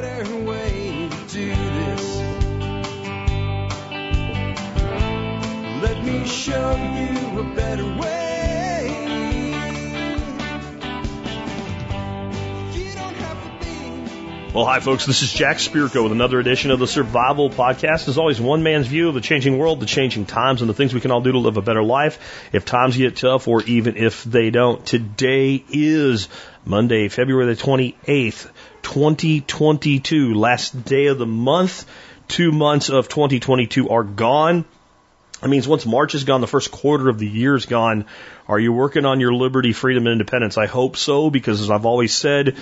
better way to do this. Let me show you a better way. Well, hi, folks. This is Jack Spirko with another edition of the Survival Podcast. As always, one man's view of the changing world, the changing times, and the things we can all do to live a better life if times get tough or even if they don't. Today is Monday, February the 28th, 2022, last day of the month. Two months of 2022 are gone. That means once March is gone, the first quarter of the year is gone. Are you working on your liberty, freedom, and independence? I hope so, because as I've always said,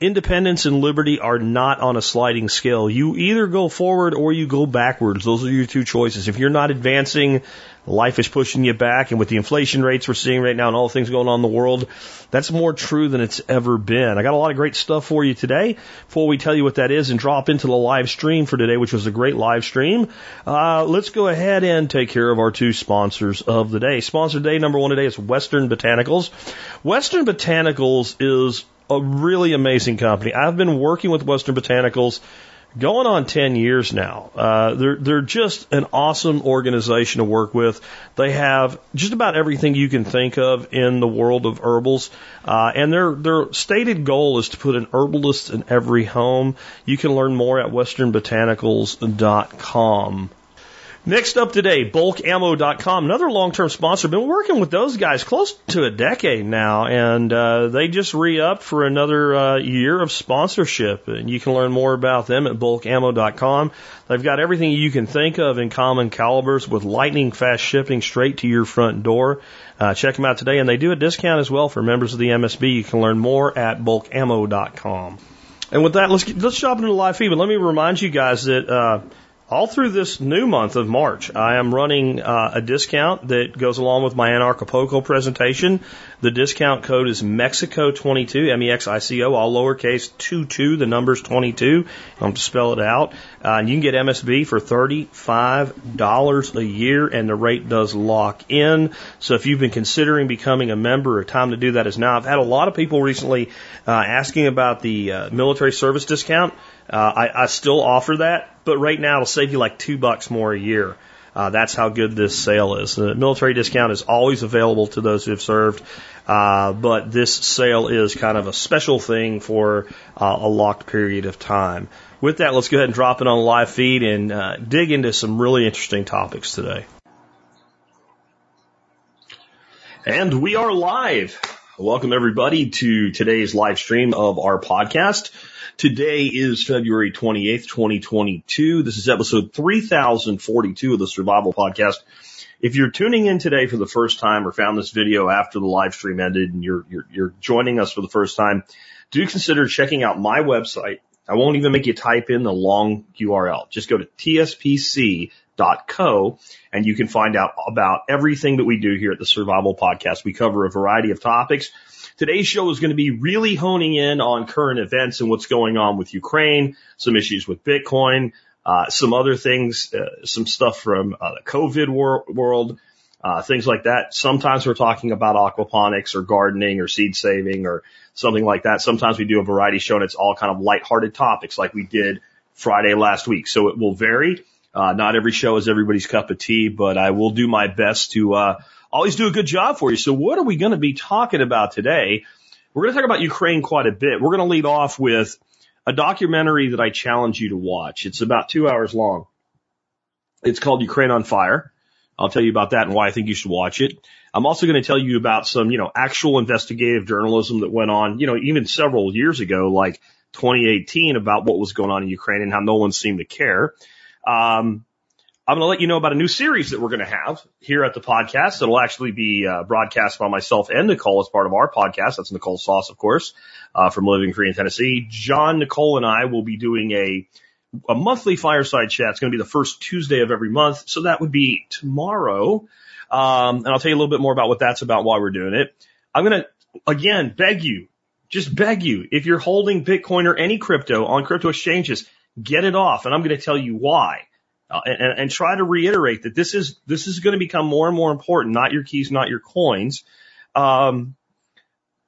independence and liberty are not on a sliding scale. You either go forward or you go backwards. Those are your two choices. If you're not advancing, life is pushing you back. And with the inflation rates we're seeing right now and all the things going on in the world, that's more true than it's ever been. I got a lot of great stuff for you today. Before we tell you what that is and drop into the live stream for today, which was a great live stream, uh, let's go ahead and take care of our two sponsors of the day. Sponsor day number one today is Western Botanicals. Western Botanicals is a really amazing company. I've been working with Western Botanicals going on 10 years now. Uh, they're, they're just an awesome organization to work with. They have just about everything you can think of in the world of herbals. Uh, and their, their stated goal is to put an herbalist in every home. You can learn more at westernbotanicals.com. Next up today, bulkammo.com, another long-term sponsor. Been working with those guys close to a decade now, and uh, they just re-upped for another uh, year of sponsorship. And you can learn more about them at bulkammo.com. They've got everything you can think of in common calibers with lightning fast shipping straight to your front door. Uh, check them out today, and they do a discount as well for members of the MSB. You can learn more at bulkammo.com. And with that, let's get, let's jump into the live feed. But let me remind you guys that. All through this new month of March, I am running uh, a discount that goes along with my Anarchapulco presentation. The discount code is Mexico22, M-E-X-I-C-O, all lowercase 22, the number's 22. I'll have to spell it out. Uh, and you can get MSB for $35 a year, and the rate does lock in. So if you've been considering becoming a member, a time to do that is now. I've had a lot of people recently uh, asking about the uh, military service discount. Uh, I, I still offer that, but right now it'll save you like two bucks more a year. Uh, that's how good this sale is. The military discount is always available to those who have served, uh, but this sale is kind of a special thing for uh, a locked period of time. With that, let's go ahead and drop it on the live feed and uh, dig into some really interesting topics today. And we are live. Welcome everybody to today's live stream of our podcast. Today is February 28th, 2022. This is episode 3042 of the Survival Podcast. If you're tuning in today for the first time or found this video after the live stream ended and you're, you're, you're joining us for the first time, do consider checking out my website. I won't even make you type in the long URL. Just go to tspc.co and you can find out about everything that we do here at the Survival Podcast. We cover a variety of topics. Today's show is going to be really honing in on current events and what's going on with Ukraine, some issues with Bitcoin, uh, some other things, uh, some stuff from uh, the COVID wor- world, uh, things like that. Sometimes we're talking about aquaponics or gardening or seed saving or something like that. Sometimes we do a variety show and it's all kind of lighthearted topics like we did Friday last week. So it will vary. Uh, not every show is everybody's cup of tea, but I will do my best to uh, always do a good job for you. So what are we going to be talking about today? We're going to talk about Ukraine quite a bit. We're going to lead off with a documentary that I challenge you to watch. It's about two hours long. It's called Ukraine on Fire. I'll tell you about that and why I think you should watch it. I'm also going to tell you about some, you know, actual investigative journalism that went on, you know, even several years ago, like 2018 about what was going on in Ukraine and how no one seemed to care. Um, I'm going to let you know about a new series that we're going to have here at the podcast. It'll actually be uh, broadcast by myself and Nicole as part of our podcast. That's Nicole Sauce, of course, uh, from Living Free in Tennessee. John, Nicole, and I will be doing a a monthly fireside chat. It's going to be the first Tuesday of every month, so that would be tomorrow. Um, and I'll tell you a little bit more about what that's about, why we're doing it. I'm going to again beg you, just beg you, if you're holding Bitcoin or any crypto on crypto exchanges, get it off, and I'm going to tell you why uh, and, and try to reiterate that this is this is going to become more and more important. Not your keys, not your coins. Um,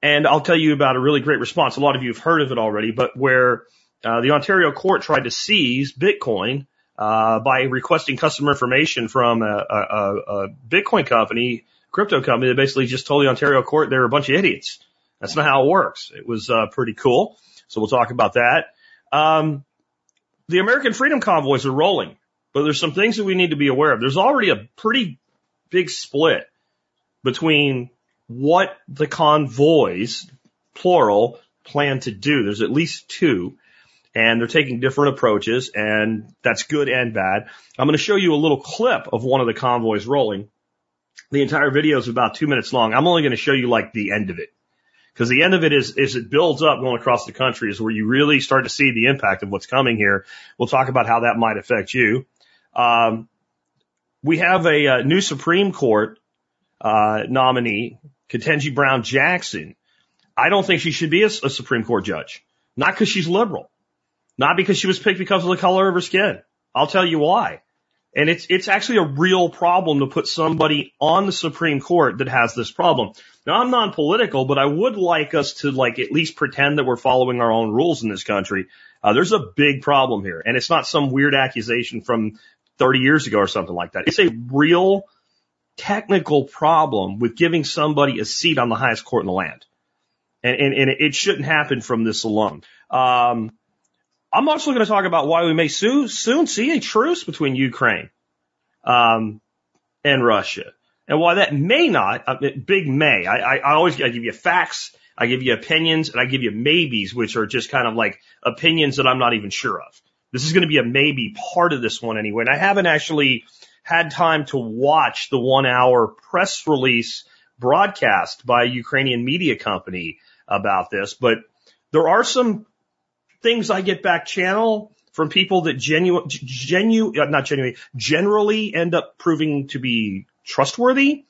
and I'll tell you about a really great response. A lot of you have heard of it already, but where uh, the Ontario court tried to seize Bitcoin uh, by requesting customer information from a, a, a Bitcoin company, crypto company that basically just told the Ontario court they're a bunch of idiots. That's not how it works. It was uh, pretty cool. So we'll talk about that. Um, the American Freedom Convoys are rolling, but there's some things that we need to be aware of. There's already a pretty big split between what the convoys, plural, plan to do. There's at least two, and they're taking different approaches, and that's good and bad. I'm going to show you a little clip of one of the convoys rolling. The entire video is about two minutes long. I'm only going to show you like the end of it. Because the end of it is, is it builds up going across the country is where you really start to see the impact of what's coming here. We'll talk about how that might affect you. Um, we have a, a, new Supreme Court uh, nominee, Ketanji Brown Jackson. I don't think she should be a, a Supreme Court judge. Not because she's liberal. Not because she was picked because of the color of her skin. I'll tell you why. And it's, it's actually a real problem to put somebody on the Supreme Court that has this problem. Now I'm non-political, but I would like us to like at least pretend that we're following our own rules in this country. Uh, there's a big problem here and it's not some weird accusation from 30 years ago or something like that. It's a real technical problem with giving somebody a seat on the highest court in the land. And, and, and it shouldn't happen from this alone. Um, I'm also going to talk about why we may soon, soon see a truce between Ukraine um, and Russia, and why that may not, uh, big may. I, I, I always I give you facts, I give you opinions, and I give you maybes, which are just kind of like opinions that I'm not even sure of. This is going to be a maybe part of this one anyway, and I haven't actually had time to watch the one hour press release broadcast by a Ukrainian media company about this, but there are some things I get back channel from people that genuine, genu, uh, not genuinely, generally end up proving to be trustworthy.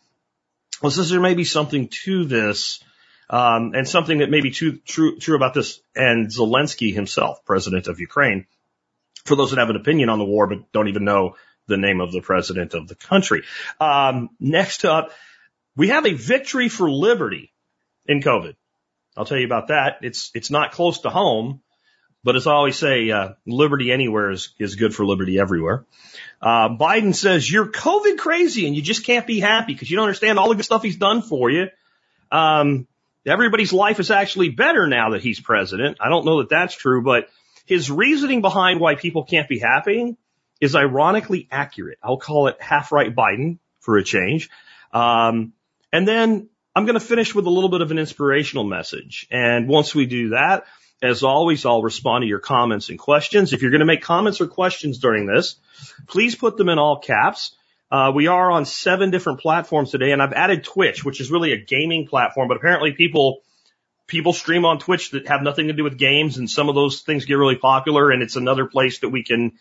Well, says there may be something to this, um, and something that may be too, true, true about this and Zelensky himself, president of Ukraine. For those that have an opinion on the war, but don't even know the name of the president of the country. Um, next up, we have a victory for liberty in COVID. I'll tell you about that. It's, it's not close to home, but as I always say, uh, liberty anywhere is, is good for liberty everywhere. Uh, Biden says you're COVID crazy and you just can't be happy because you don't understand all the good stuff he's done for you. Um, everybody's life is actually better now that he's president. I don't know that that's true, but his reasoning behind why people can't be happy is ironically accurate. I'll call it half right Biden for a change. Um, and then I'm going to finish with a little bit of an inspirational message. And once we do that, as always, I'll respond to your comments and questions. If you're going to make comments or questions during this, please put them in all caps. Uh, we are on seven different platforms today, and I've added Twitch, which is really a gaming platform, but apparently people people stream on Twitch that have nothing to do with games, and some of those things get really popular, and it's another place that we can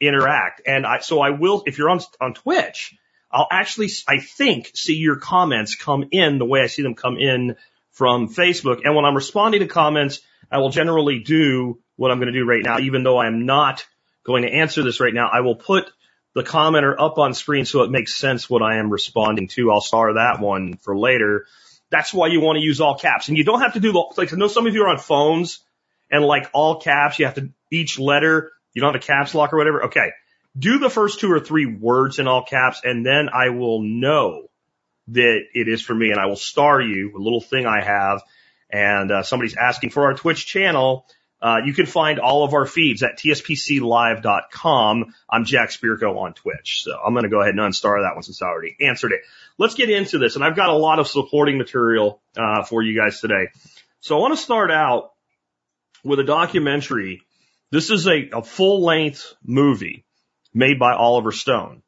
interact. And I, so I will, if you're on on Twitch, I'll actually, I think, see your comments come in the way I see them come in from Facebook. And when I'm responding to comments, I will generally do what I'm going to do right now, even though I'm not going to answer this right now. I will put the commenter up on screen so it makes sense what I am responding to. I'll star that one for later. That's why you want to use all caps. And you don't have to do the, like, I know some of you are on phones and like all caps, you have to, each letter, you don't have a caps lock or whatever. Okay. Do the first two or three words in all caps and then I will know that it is for me and I will star you, a little thing I have and uh, somebody's asking for our Twitch channel, uh, you can find all of our feeds at tspclive.com. I'm Jack Spirko on Twitch. So I'm going to go ahead and unstar that one since I already answered it. Let's get into this. And I've got a lot of supporting material, uh, for you guys today. So I want to start out with a documentary. This is a, a full length movie made by Oliver Stone.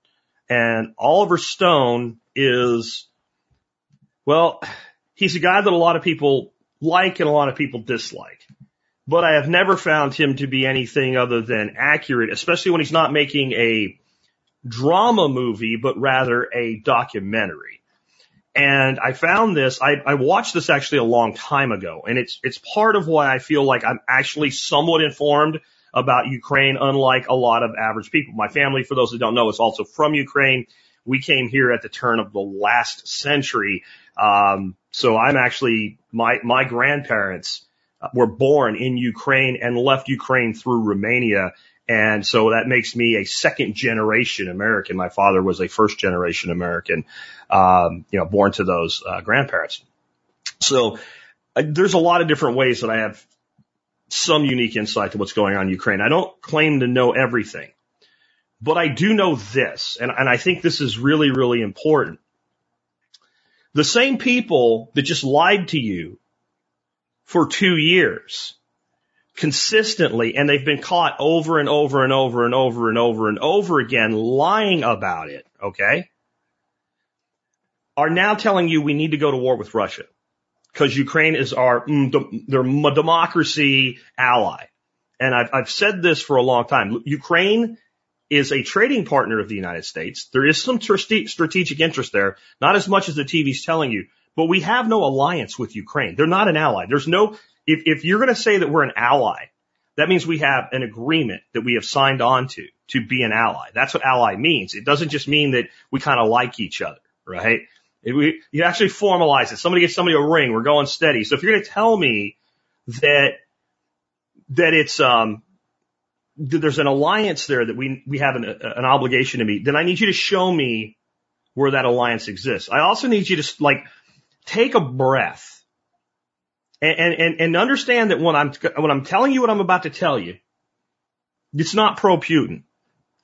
And Oliver Stone is, well, he's a guy that a lot of people like and a lot of people dislike. But I have never found him to be anything other than accurate, especially when he's not making a drama movie, but rather a documentary. And I found this, I, I watched this actually a long time ago, and it's, it's part of why I feel like I'm actually somewhat informed about Ukraine, unlike a lot of average people. My family, for those who don't know, is also from Ukraine. We came here at the turn of the last century. Um, so I'm actually my my grandparents were born in Ukraine and left Ukraine through Romania. And so that makes me a second generation American. My father was a first generation American, um, you know, born to those uh, grandparents. So uh, there's a lot of different ways that I have some unique insight to what's going on in Ukraine. I don't claim to know everything, but I do know this, and, and I think this is really, really important. The same people that just lied to you for two years consistently, and they've been caught over and over and over and over and over and over again lying about it, okay? Are now telling you we need to go to war with Russia because Ukraine is our mm, their democracy ally. And I've, I've said this for a long time. Ukraine is a trading partner of the United States. There is some strategic interest there, not as much as the TV's telling you, but we have no alliance with Ukraine. They're not an ally. There's no, if, if you're going to say that we're an ally, that means we have an agreement that we have signed on to, to be an ally. That's what ally means. It doesn't just mean that we kind of like each other, right? It, we, you actually formalize it. Somebody gets somebody a ring. We're going steady. So if you're going to tell me that, that it's, um, there's an alliance there that we, we have an, an obligation to meet, then I need you to show me where that alliance exists. I also need you to like take a breath and, and, and understand that when I'm, when I'm telling you what I'm about to tell you, it's not pro Putin.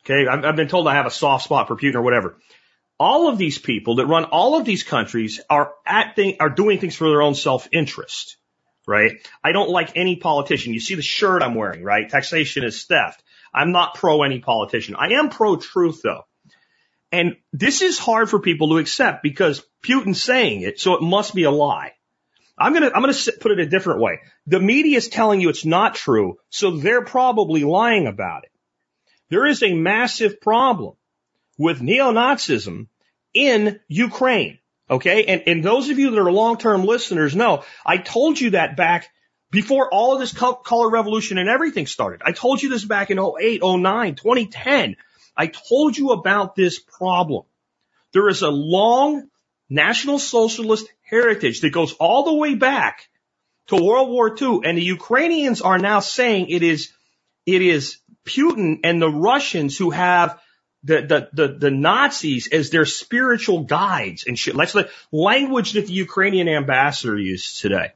Okay. I've, I've been told I have a soft spot for Putin or whatever. All of these people that run all of these countries are acting, are doing things for their own self interest right? I don't like any politician. You see the shirt I'm wearing, right? Taxation is theft. I'm not pro any politician. I am pro truth though. And this is hard for people to accept because Putin's saying it, so it must be a lie. I'm gonna, I'm gonna put it a different way. The media is telling you it's not true, so they're probably lying about it. There is a massive problem with neo-Nazism in Ukraine. Okay. And, and those of you that are long-term listeners know I told you that back before all of this color revolution and everything started. I told you this back in 08, 09, 2010. I told you about this problem. There is a long National Socialist heritage that goes all the way back to World War II. And the Ukrainians are now saying it is, it is Putin and the Russians who have the, the, the, the Nazis as their spiritual guides and shit. That's the language that the Ukrainian ambassador used today.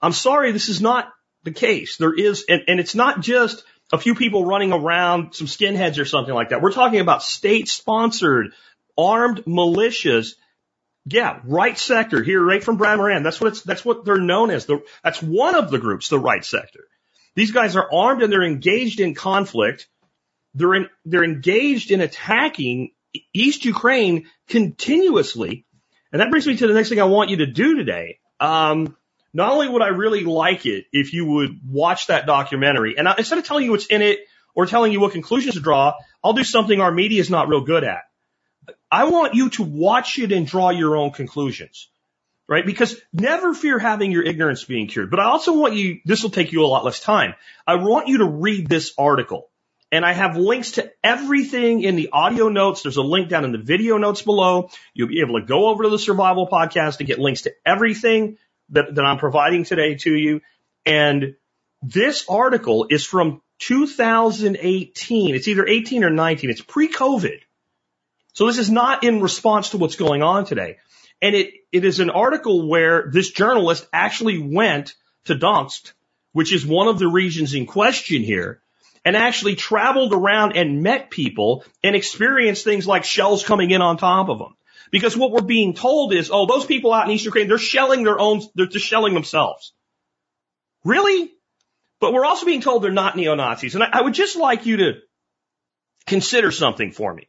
I'm sorry, this is not the case. There is, and, and it's not just a few people running around, some skinheads or something like that. We're talking about state sponsored armed militias. Yeah, right sector here, right from Brad Moran. That's what it's, that's what they're known as. The, that's one of the groups, the right sector. These guys are armed and they're engaged in conflict they're in, they're engaged in attacking East Ukraine continuously. And that brings me to the next thing I want you to do today. Um, not only would I really like it if you would watch that documentary, and I, instead of telling you what's in it or telling you what conclusions to draw, I'll do something our media is not real good at. I want you to watch it and draw your own conclusions, right? Because never fear having your ignorance being cured. But I also want you, this will take you a lot less time. I want you to read this article. And I have links to everything in the audio notes. There's a link down in the video notes below. You'll be able to go over to the survival podcast and get links to everything that, that I'm providing today to you. And this article is from 2018. It's either 18 or 19. It's pre-COVID. So this is not in response to what's going on today. And it, it is an article where this journalist actually went to Donetsk, which is one of the regions in question here, and actually traveled around and met people and experienced things like shells coming in on top of them. Because what we're being told is, oh, those people out in East Ukraine, they're shelling their own, they're just shelling themselves. Really? But we're also being told they're not neo-Nazis. And I, I would just like you to consider something for me.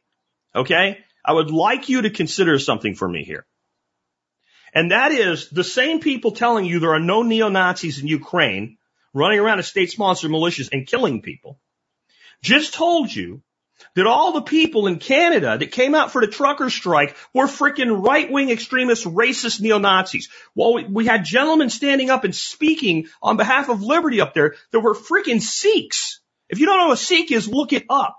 Okay? I would like you to consider something for me here. And that is the same people telling you there are no neo-Nazis in Ukraine running around as state sponsored militias and killing people just told you that all the people in Canada that came out for the trucker strike were freaking right wing extremist racist neo-Nazis. Well, we, we had gentlemen standing up and speaking on behalf of liberty up there that were freaking Sikhs. If you don't know what a Sikh is, look it up.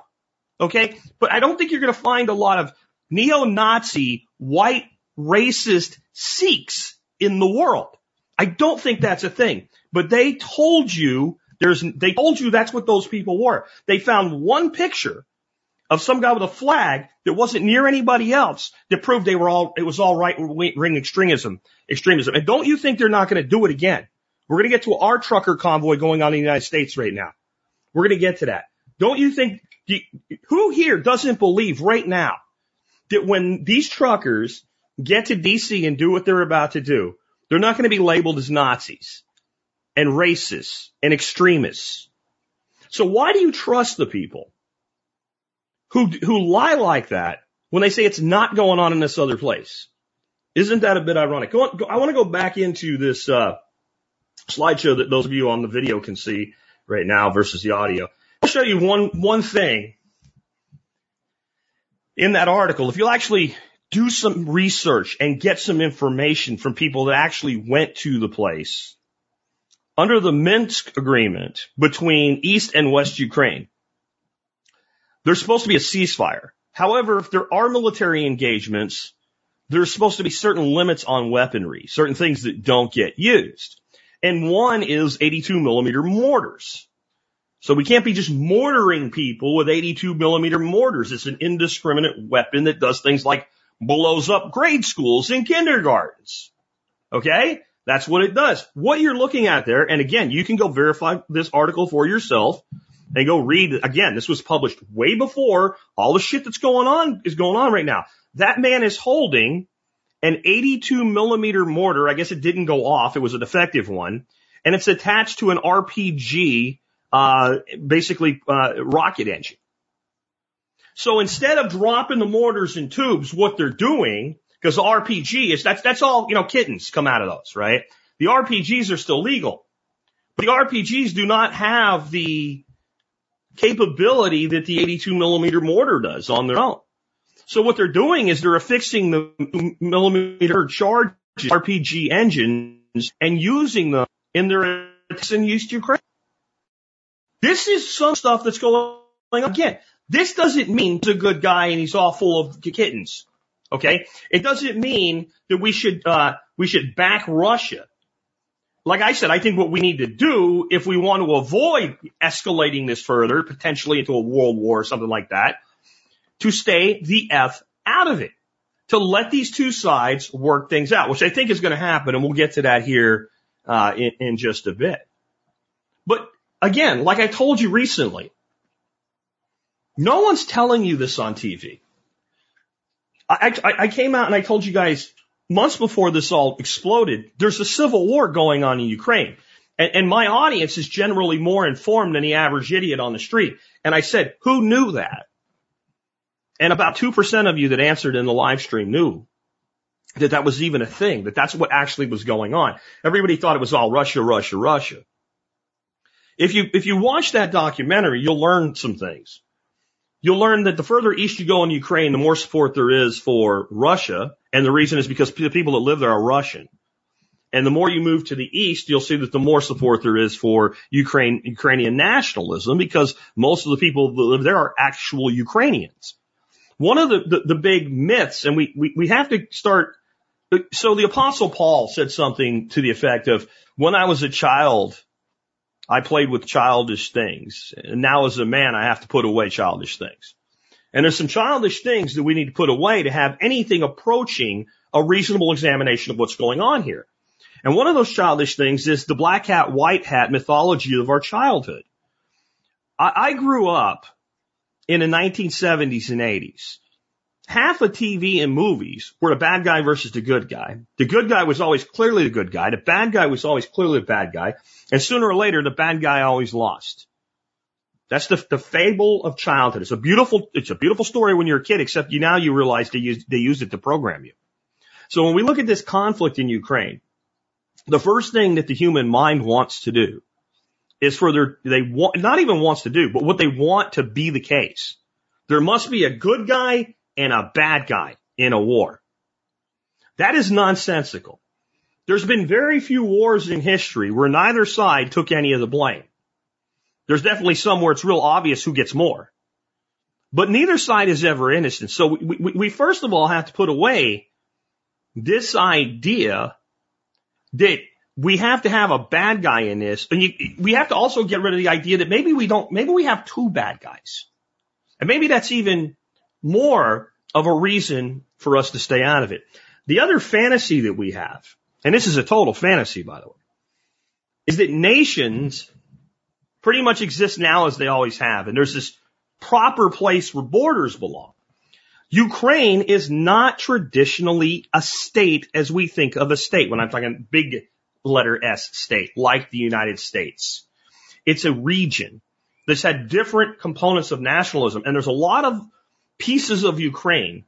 Okay. But I don't think you're going to find a lot of neo-Nazi white racist Sikhs in the world. I don't think that's a thing, but they told you there's, they told you that's what those people were. They found one picture of some guy with a flag that wasn't near anybody else that proved they were all, it was all right ring extremism, extremism. And don't you think they're not going to do it again? We're going to get to our trucker convoy going on in the United States right now. We're going to get to that. Don't you think, who here doesn't believe right now that when these truckers get to DC and do what they're about to do, they're not going to be labeled as Nazis and racists and extremists. So why do you trust the people who, who lie like that when they say it's not going on in this other place? Isn't that a bit ironic? Go on, go, I want to go back into this, uh, slideshow that those of you on the video can see right now versus the audio. I'll show you one, one thing in that article. If you'll actually do some research and get some information from people that actually went to the place under the Minsk agreement between East and West Ukraine, there's supposed to be a ceasefire. However, if there are military engagements, there's supposed to be certain limits on weaponry, certain things that don't get used. And one is 82 millimeter mortars. So we can't be just mortaring people with 82 millimeter mortars. It's an indiscriminate weapon that does things like blows up grade schools and kindergartens. Okay? That's what it does. What you're looking at there, and again, you can go verify this article for yourself and go read. Again, this was published way before all the shit that's going on is going on right now. That man is holding an 82 millimeter mortar. I guess it didn't go off. It was a defective one and it's attached to an RPG uh, basically uh, rocket engine. So instead of dropping the mortars and tubes, what they're doing, because the RPG is that's that's all you know, kittens come out of those, right? The RPGs are still legal, but the RPGs do not have the capability that the 82 millimeter mortar does on their own. So what they're doing is they're affixing the millimeter charge RPG engines and using them in their in East Ukraine. This is some stuff that's going on. Again, this doesn't mean he's a good guy and he's all full of kittens. Okay? It doesn't mean that we should, uh, we should back Russia. Like I said, I think what we need to do if we want to avoid escalating this further, potentially into a world war or something like that, to stay the F out of it. To let these two sides work things out, which I think is going to happen, and we'll get to that here uh, in, in just a bit. But Again, like I told you recently, no one's telling you this on TV. I, I, I came out and I told you guys months before this all exploded, there's a civil war going on in Ukraine. And, and, my audience is generally more informed than the average idiot on the street. And I said, who knew that? And about 2% of you that answered in the live stream knew that that was even a thing, that that's what actually was going on. Everybody thought it was all Russia, Russia, Russia. If you, if you watch that documentary, you'll learn some things. You'll learn that the further east you go in Ukraine, the more support there is for Russia. And the reason is because the people that live there are Russian. And the more you move to the east, you'll see that the more support there is for Ukraine, Ukrainian nationalism because most of the people that live there are actual Ukrainians. One of the, the, the big myths, and we, we, we have to start, so the apostle Paul said something to the effect of, when I was a child, I played with childish things. And now as a man, I have to put away childish things. And there's some childish things that we need to put away to have anything approaching a reasonable examination of what's going on here. And one of those childish things is the black hat, white hat mythology of our childhood. I, I grew up in the 1970s and 80s half of TV and movies were the bad guy versus the good guy. The good guy was always clearly the good guy. The bad guy was always clearly the bad guy. And sooner or later, the bad guy always lost. That's the, the fable of childhood. It's a beautiful, it's a beautiful story when you're a kid, except you now you realize they use, they use it to program you. So when we look at this conflict in Ukraine, the first thing that the human mind wants to do is for their, they want, not even wants to do, but what they want to be the case. There must be a good guy and a bad guy in a war. That is nonsensical. There's been very few wars in history where neither side took any of the blame. There's definitely some where it's real obvious who gets more. But neither side is ever innocent. So we, we, we first of all have to put away this idea that we have to have a bad guy in this. And you, we have to also get rid of the idea that maybe we don't, maybe we have two bad guys. And maybe that's even more of a reason for us to stay out of it. The other fantasy that we have, and this is a total fantasy, by the way, is that nations pretty much exist now as they always have. And there's this proper place where borders belong. Ukraine is not traditionally a state as we think of a state. When I'm talking big letter S state, like the United States. It's a region that's had different components of nationalism. And there's a lot of pieces of Ukraine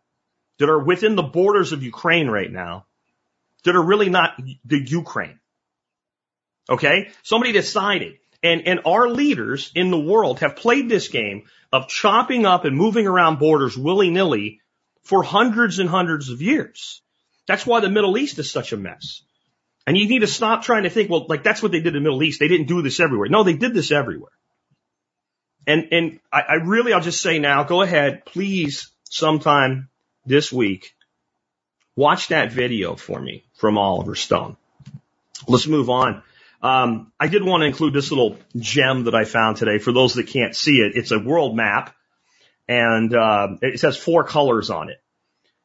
that are within the borders of Ukraine right now that are really not the Ukraine. Okay. Somebody decided and, and our leaders in the world have played this game of chopping up and moving around borders willy nilly for hundreds and hundreds of years. That's why the Middle East is such a mess. And you need to stop trying to think, well, like that's what they did in the Middle East. They didn't do this everywhere. No, they did this everywhere. And, and I, I really, I'll just say now, go ahead, please, sometime this week, watch that video for me from Oliver Stone. Let's move on. Um, I did want to include this little gem that I found today for those that can't see it. It's a world map and, uh, it says four colors on it.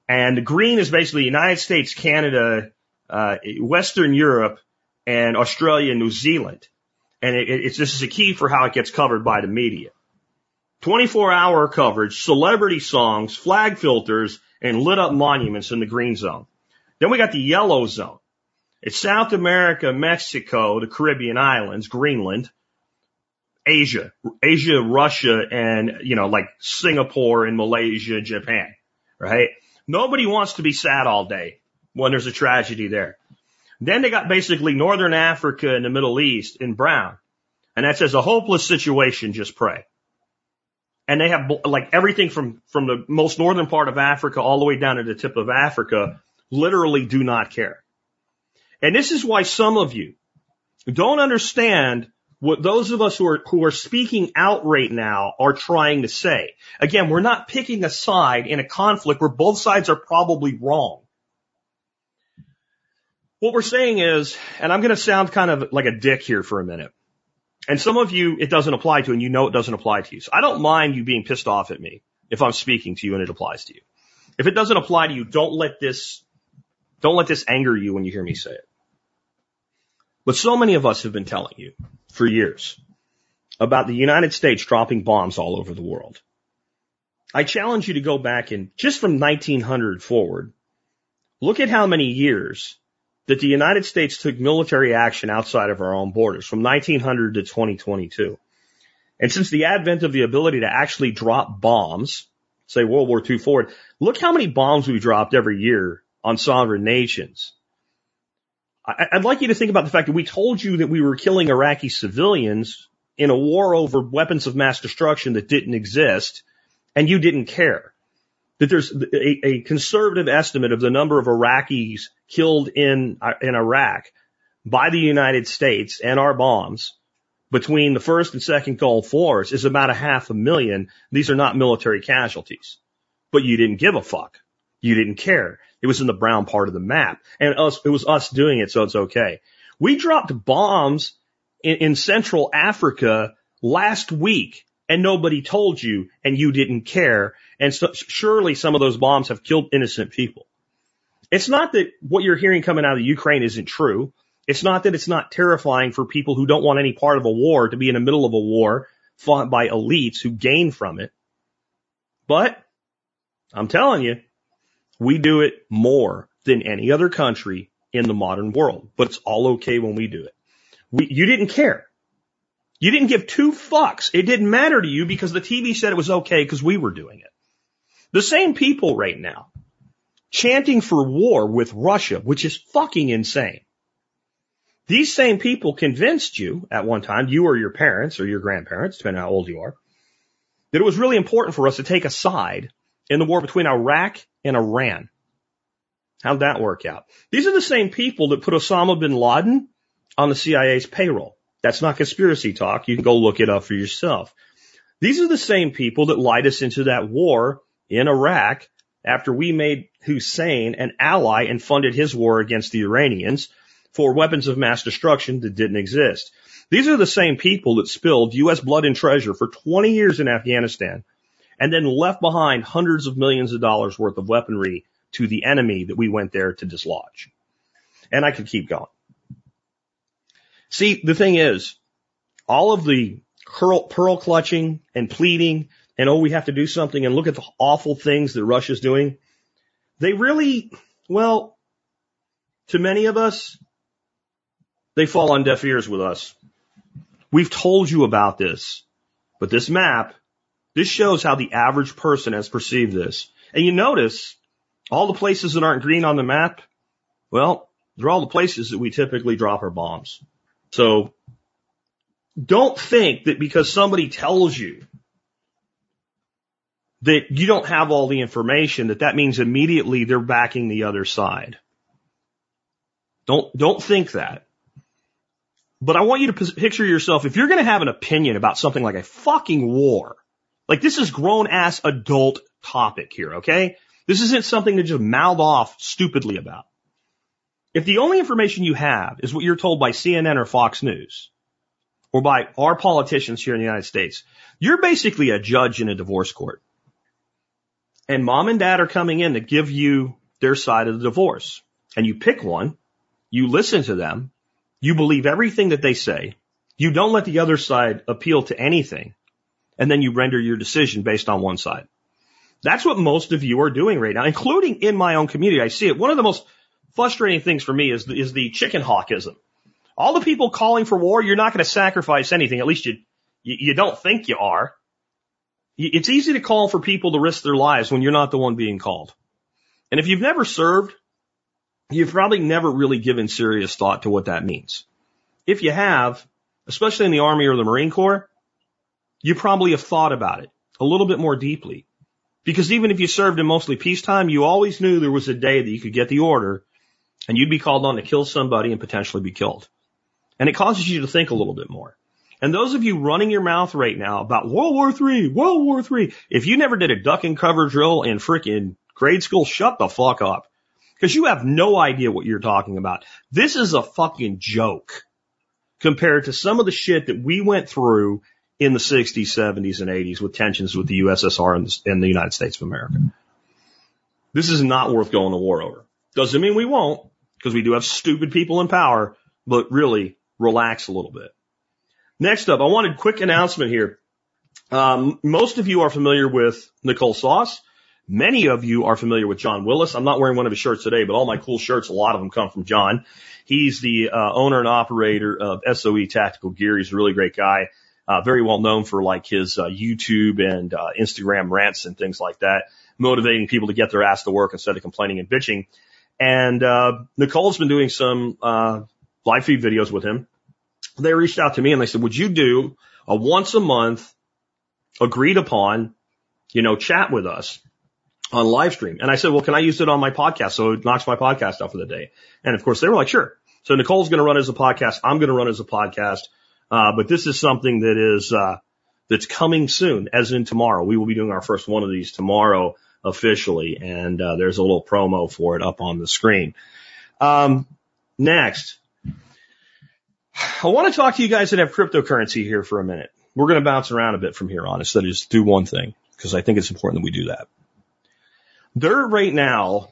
And green is basically United States, Canada, uh, Western Europe and Australia and New Zealand. And it, it's, this is a key for how it gets covered by the media. 24 hour coverage, celebrity songs, flag filters, and lit up monuments in the green zone. Then we got the yellow zone. It's South America, Mexico, the Caribbean islands, Greenland, Asia, Asia, Russia, and, you know, like Singapore and Malaysia, Japan, right? Nobody wants to be sad all day when there's a tragedy there. Then they got basically Northern Africa and the Middle East in brown. And that says a hopeless situation, just pray. And they have like everything from, from the most northern part of Africa all the way down to the tip of Africa literally do not care. And this is why some of you don't understand what those of us who are, who are speaking out right now are trying to say. Again, we're not picking a side in a conflict where both sides are probably wrong. What we're saying is, and I'm going to sound kind of like a dick here for a minute. And some of you it doesn't apply to and you know it doesn't apply to you. So I don't mind you being pissed off at me if I'm speaking to you and it applies to you. If it doesn't apply to you, don't let this, don't let this anger you when you hear me say it. But so many of us have been telling you for years about the United States dropping bombs all over the world. I challenge you to go back and just from 1900 forward, look at how many years that the United States took military action outside of our own borders from 1900 to 2022. And since the advent of the ability to actually drop bombs, say World War II forward, look how many bombs we dropped every year on sovereign nations. I'd like you to think about the fact that we told you that we were killing Iraqi civilians in a war over weapons of mass destruction that didn't exist, and you didn't care that there's a, a conservative estimate of the number of Iraqis killed in, in Iraq by the United States and our bombs between the first and second Gulf Wars is about a half a million. These are not military casualties, but you didn't give a fuck. You didn't care. It was in the brown part of the map and us, it was us doing it. So it's okay. We dropped bombs in, in Central Africa last week and nobody told you and you didn't care. And so, surely some of those bombs have killed innocent people. It's not that what you're hearing coming out of Ukraine isn't true. It's not that it's not terrifying for people who don't want any part of a war to be in the middle of a war fought by elites who gain from it. But I'm telling you, we do it more than any other country in the modern world, but it's all okay when we do it. We, you didn't care. You didn't give two fucks. It didn't matter to you because the TV said it was okay because we were doing it. The same people right now chanting for war with Russia, which is fucking insane. These same people convinced you at one time, you or your parents or your grandparents, depending on how old you are, that it was really important for us to take a side in the war between Iraq and Iran. How'd that work out? These are the same people that put Osama bin Laden on the CIA's payroll. That's not conspiracy talk. You can go look it up for yourself. These are the same people that lied us into that war in Iraq after we made Hussein an ally and funded his war against the Iranians for weapons of mass destruction that didn't exist. These are the same people that spilled U.S. blood and treasure for 20 years in Afghanistan and then left behind hundreds of millions of dollars worth of weaponry to the enemy that we went there to dislodge. And I could keep going. See, the thing is, all of the curl, pearl clutching and pleading and oh, we have to do something and look at the awful things that Russia's doing. They really, well, to many of us, they fall on deaf ears with us. We've told you about this, but this map, this shows how the average person has perceived this. And you notice all the places that aren't green on the map, well, they're all the places that we typically drop our bombs. So don't think that because somebody tells you that you don't have all the information that that means immediately they're backing the other side. Don't, don't think that. But I want you to picture yourself, if you're going to have an opinion about something like a fucking war, like this is grown ass adult topic here, okay? This isn't something to just mouth off stupidly about. If the only information you have is what you're told by CNN or Fox News, or by our politicians here in the United States, you're basically a judge in a divorce court. And mom and dad are coming in to give you their side of the divorce. And you pick one, you listen to them, you believe everything that they say. You don't let the other side appeal to anything. And then you render your decision based on one side. That's what most of you are doing right now, including in my own community. I see it. One of the most frustrating things for me is the, is the chicken hawkism. All the people calling for war, you're not going to sacrifice anything. At least you, you, you don't think you are. It's easy to call for people to risk their lives when you're not the one being called. And if you've never served, you've probably never really given serious thought to what that means. If you have, especially in the Army or the Marine Corps, you probably have thought about it a little bit more deeply. Because even if you served in mostly peacetime, you always knew there was a day that you could get the order and you'd be called on to kill somebody and potentially be killed. And it causes you to think a little bit more. And those of you running your mouth right now about World War III, World War III, if you never did a duck and cover drill in frickin' grade school, shut the fuck up. Because you have no idea what you're talking about. This is a fucking joke compared to some of the shit that we went through in the 60s, 70s, and 80s with tensions with the USSR and the, and the United States of America. This is not worth going to war over. Doesn't mean we won't, because we do have stupid people in power, but really relax a little bit. Next up, I wanted a quick announcement here. Um, most of you are familiar with Nicole Sauce. Many of you are familiar with John Willis. I'm not wearing one of his shirts today, but all my cool shirts, a lot of them come from John. He's the uh, owner and operator of SOE Tactical Gear. He's a really great guy. Uh, very well known for like his uh, YouTube and uh, Instagram rants and things like that, motivating people to get their ass to work instead of complaining and bitching. And uh, Nicole's been doing some uh, live feed videos with him. They reached out to me and they said, "Would you do a once a month, agreed upon, you know, chat with us?" on live stream. And I said, well, can I use it on my podcast? So it knocks my podcast out for the day. And of course they were like, sure. So Nicole's going to run as a podcast. I'm going to run as a podcast. Uh, but this is something that is, uh, that's coming soon, as in tomorrow. We will be doing our first one of these tomorrow officially. And, uh, there's a little promo for it up on the screen. Um, next, I want to talk to you guys that have cryptocurrency here for a minute. We're going to bounce around a bit from here on instead of just do one thing because I think it's important that we do that. There right now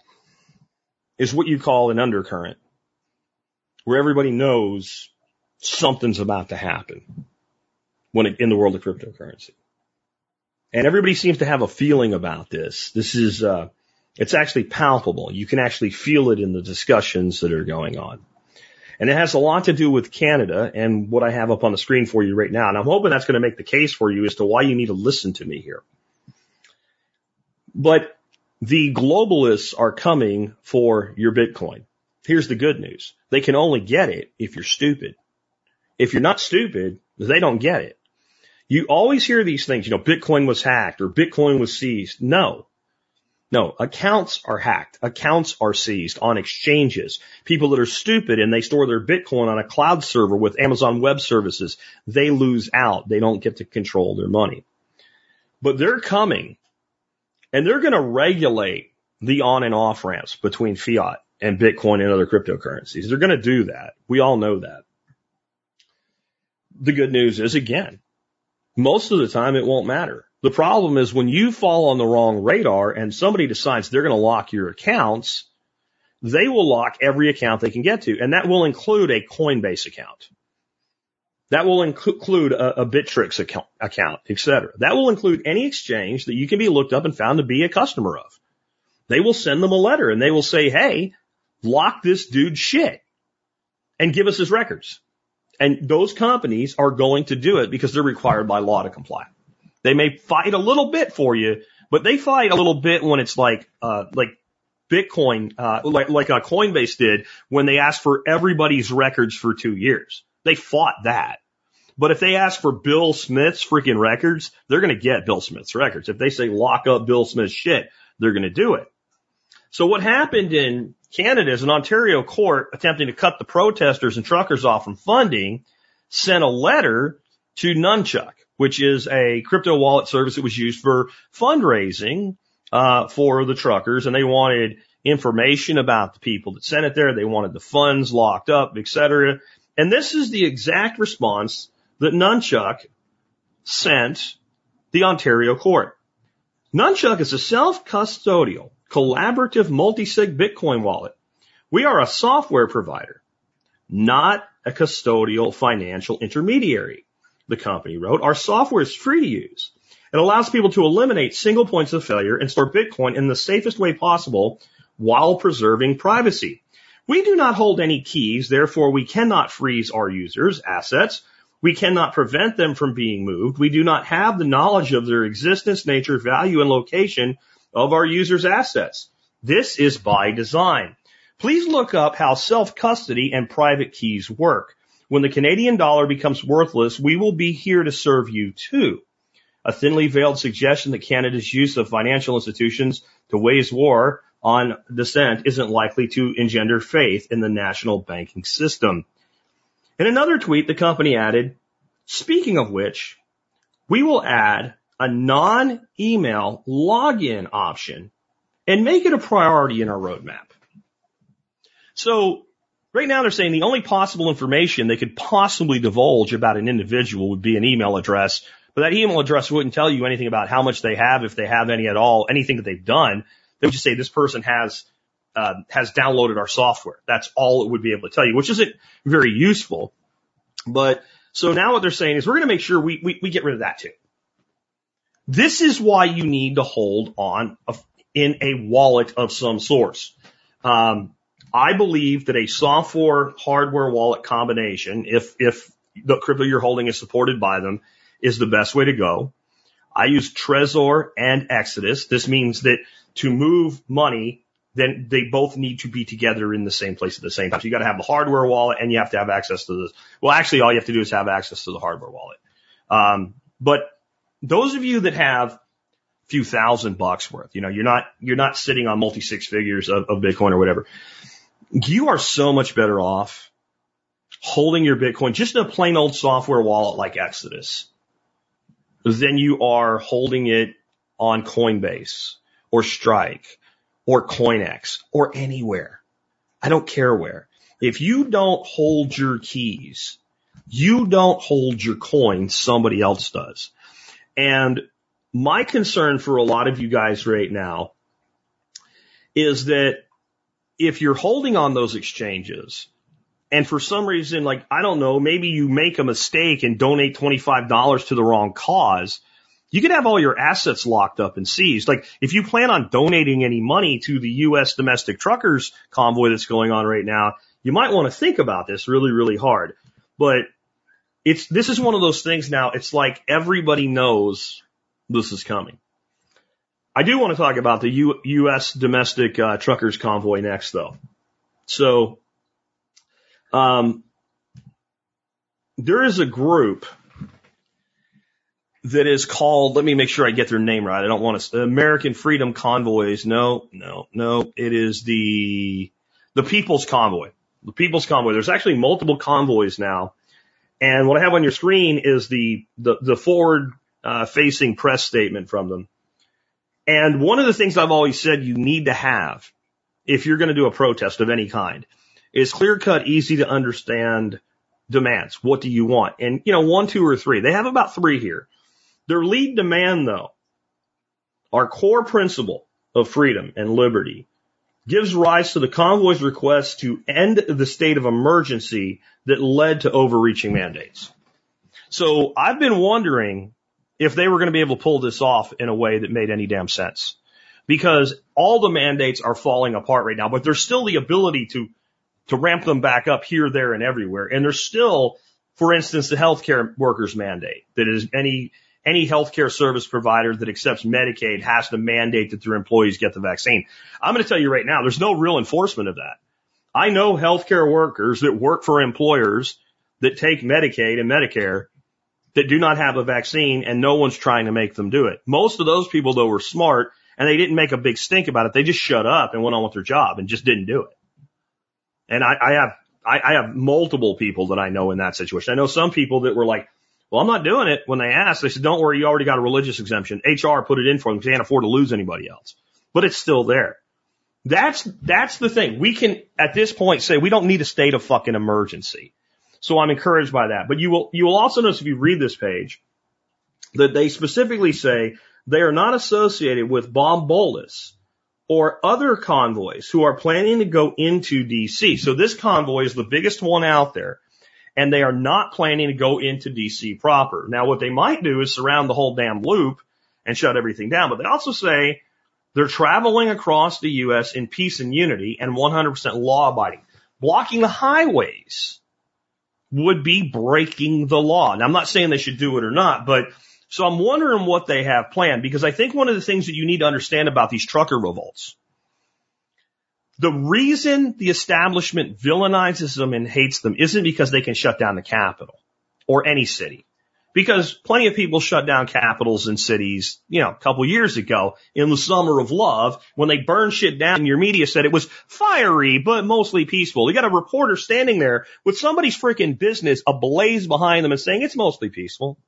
is what you call an undercurrent, where everybody knows something's about to happen when it, in the world of cryptocurrency. And everybody seems to have a feeling about this. This is, uh, it's actually palpable. You can actually feel it in the discussions that are going on. And it has a lot to do with Canada and what I have up on the screen for you right now. And I'm hoping that's going to make the case for you as to why you need to listen to me here. But the globalists are coming for your Bitcoin. Here's the good news. They can only get it if you're stupid. If you're not stupid, they don't get it. You always hear these things, you know, Bitcoin was hacked or Bitcoin was seized. No. No, accounts are hacked. Accounts are seized on exchanges. People that are stupid and they store their Bitcoin on a cloud server with Amazon Web Services, they lose out. They don't get to control their money. But they're coming and they're going to regulate the on and off ramps between fiat and Bitcoin and other cryptocurrencies. They're going to do that. We all know that. The good news is again, most of the time it won't matter. The problem is when you fall on the wrong radar and somebody decides they're going to lock your accounts, they will lock every account they can get to. And that will include a Coinbase account. That will include a, a Bittrex account, account, et cetera. That will include any exchange that you can be looked up and found to be a customer of. They will send them a letter and they will say, Hey, lock this dude's shit and give us his records. And those companies are going to do it because they're required by law to comply. They may fight a little bit for you, but they fight a little bit when it's like, uh, like Bitcoin, uh, like, like a Coinbase did when they asked for everybody's records for two years. They fought that. But if they ask for Bill Smith's freaking records, they're going to get Bill Smith's records. If they say lock up Bill Smith's shit, they're going to do it. So what happened in Canada is an Ontario court attempting to cut the protesters and truckers off from funding sent a letter to Nunchuk, which is a crypto wallet service that was used for fundraising uh, for the truckers, and they wanted information about the people that sent it there. They wanted the funds locked up, etc. And this is the exact response that Nunchuk sent the Ontario court. Nunchuk is a self-custodial, collaborative multi-sig Bitcoin wallet. We are a software provider, not a custodial financial intermediary. The company wrote, our software is free to use. It allows people to eliminate single points of failure and store Bitcoin in the safest way possible while preserving privacy. We do not hold any keys, therefore we cannot freeze our users' assets we cannot prevent them from being moved. We do not have the knowledge of their existence, nature, value, and location of our users' assets. This is by design. Please look up how self-custody and private keys work. When the Canadian dollar becomes worthless, we will be here to serve you too. A thinly veiled suggestion that Canada's use of financial institutions to wage war on dissent isn't likely to engender faith in the national banking system. In another tweet, the company added, speaking of which, we will add a non-email login option and make it a priority in our roadmap. So right now they're saying the only possible information they could possibly divulge about an individual would be an email address, but that email address wouldn't tell you anything about how much they have, if they have any at all, anything that they've done. They would just say this person has uh, has downloaded our software. That's all it would be able to tell you, which isn't very useful. But so now what they're saying is we're going to make sure we, we, we get rid of that too. This is why you need to hold on a, in a wallet of some source. Um, I believe that a software hardware wallet combination, if, if the crypto you're holding is supported by them, is the best way to go. I use Trezor and Exodus. This means that to move money then they both need to be together in the same place at the same time. So you got to have the hardware wallet and you have to have access to the, well, actually all you have to do is have access to the hardware wallet. Um, but those of you that have a few thousand bucks worth, you know, you're not, you're not sitting on multi six figures of, of Bitcoin or whatever. You are so much better off holding your Bitcoin just in a plain old software wallet like Exodus than you are holding it on Coinbase or Strike or CoinEx or anywhere. I don't care where. If you don't hold your keys, you don't hold your coin, somebody else does. And my concern for a lot of you guys right now is that if you're holding on those exchanges and for some reason, like, I don't know, maybe you make a mistake and donate $25 to the wrong cause, you could have all your assets locked up and seized. Like if you plan on donating any money to the U.S. domestic truckers convoy that's going on right now, you might want to think about this really, really hard. But it's, this is one of those things now. It's like everybody knows this is coming. I do want to talk about the U, U.S. domestic uh, truckers convoy next though. So, um, there is a group that is called, let me make sure I get their name right. I don't want to, American Freedom Convoys. No, no, no. It is the, the People's Convoy. The People's Convoy. There's actually multiple convoys now. And what I have on your screen is the, the, the forward uh, facing press statement from them. And one of the things I've always said you need to have if you're going to do a protest of any kind is clear cut, easy to understand demands. What do you want? And, you know, one, two, or three. They have about three here. Their lead demand, though, our core principle of freedom and liberty gives rise to the convoy's request to end the state of emergency that led to overreaching mandates. So I've been wondering if they were going to be able to pull this off in a way that made any damn sense. Because all the mandates are falling apart right now, but there's still the ability to, to ramp them back up here, there, and everywhere. And there's still, for instance, the healthcare workers mandate that is any, any healthcare service provider that accepts Medicaid has to mandate that their employees get the vaccine. I'm going to tell you right now, there's no real enforcement of that. I know healthcare workers that work for employers that take Medicaid and Medicare that do not have a vaccine and no one's trying to make them do it. Most of those people though were smart and they didn't make a big stink about it. They just shut up and went on with their job and just didn't do it. And I, I have, I, I have multiple people that I know in that situation. I know some people that were like, well, I'm not doing it. When they asked, they said, don't worry, you already got a religious exemption. HR put it in for them because they can't afford to lose anybody else. But it's still there. That's, that's the thing. We can, at this point, say we don't need a state of fucking emergency. So I'm encouraged by that. But you will, you will also notice if you read this page that they specifically say they are not associated with Bob Bolus or other convoys who are planning to go into DC. So this convoy is the biggest one out there and they are not planning to go into DC proper. Now what they might do is surround the whole damn loop and shut everything down, but they also say they're traveling across the U.S. in peace and unity and 100% law abiding. Blocking the highways would be breaking the law. Now I'm not saying they should do it or not, but so I'm wondering what they have planned because I think one of the things that you need to understand about these trucker revolts, the reason the establishment villainizes them and hates them isn't because they can shut down the capital or any city. Because plenty of people shut down capitals and cities, you know, a couple years ago in the summer of love when they burned shit down and your media said it was fiery, but mostly peaceful. You got a reporter standing there with somebody's freaking business ablaze behind them and saying it's mostly peaceful.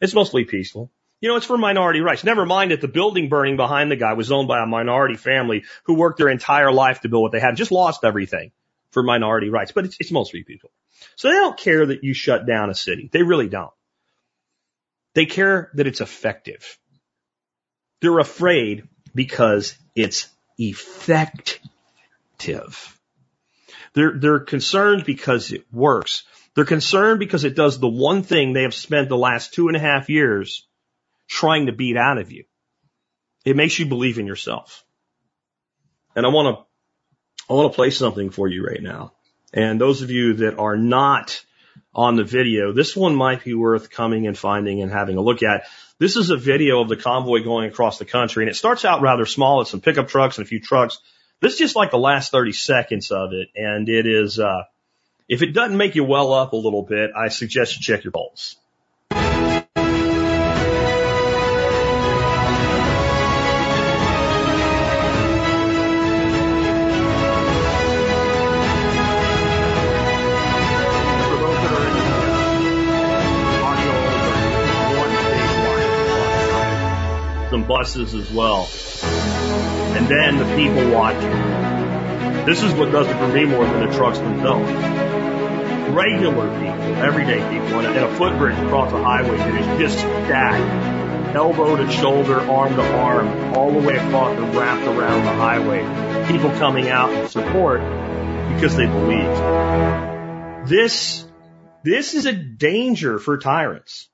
It's mostly peaceful. You know, it's for minority rights. Never mind that the building burning behind the guy was owned by a minority family who worked their entire life to build what they had, just lost everything for minority rights, but it's, it's mostly people. So they don't care that you shut down a city. They really don't. They care that it's effective. They're afraid because it's effective. They're, they're concerned because it works. They're concerned because it does the one thing they have spent the last two and a half years trying to beat out of you. It makes you believe in yourself. And I want to, I want to play something for you right now. And those of you that are not on the video. This one might be worth coming and finding and having a look at. This is a video of the convoy going across the country and it starts out rather small. It's some pickup trucks and a few trucks. This is just like the last 30 seconds of it. And it is, uh, if it doesn't make you well up a little bit, I suggest you check your pulse. Buses as well. And then the people watching. This is what does it for me more than the trucks themselves. Regular people, everyday people, in a, footbridge across a highway that is just stacked, elbow to shoulder, arm to arm, all the way across and wrapped around the highway. People coming out in support because they believe. This, this is a danger for tyrants.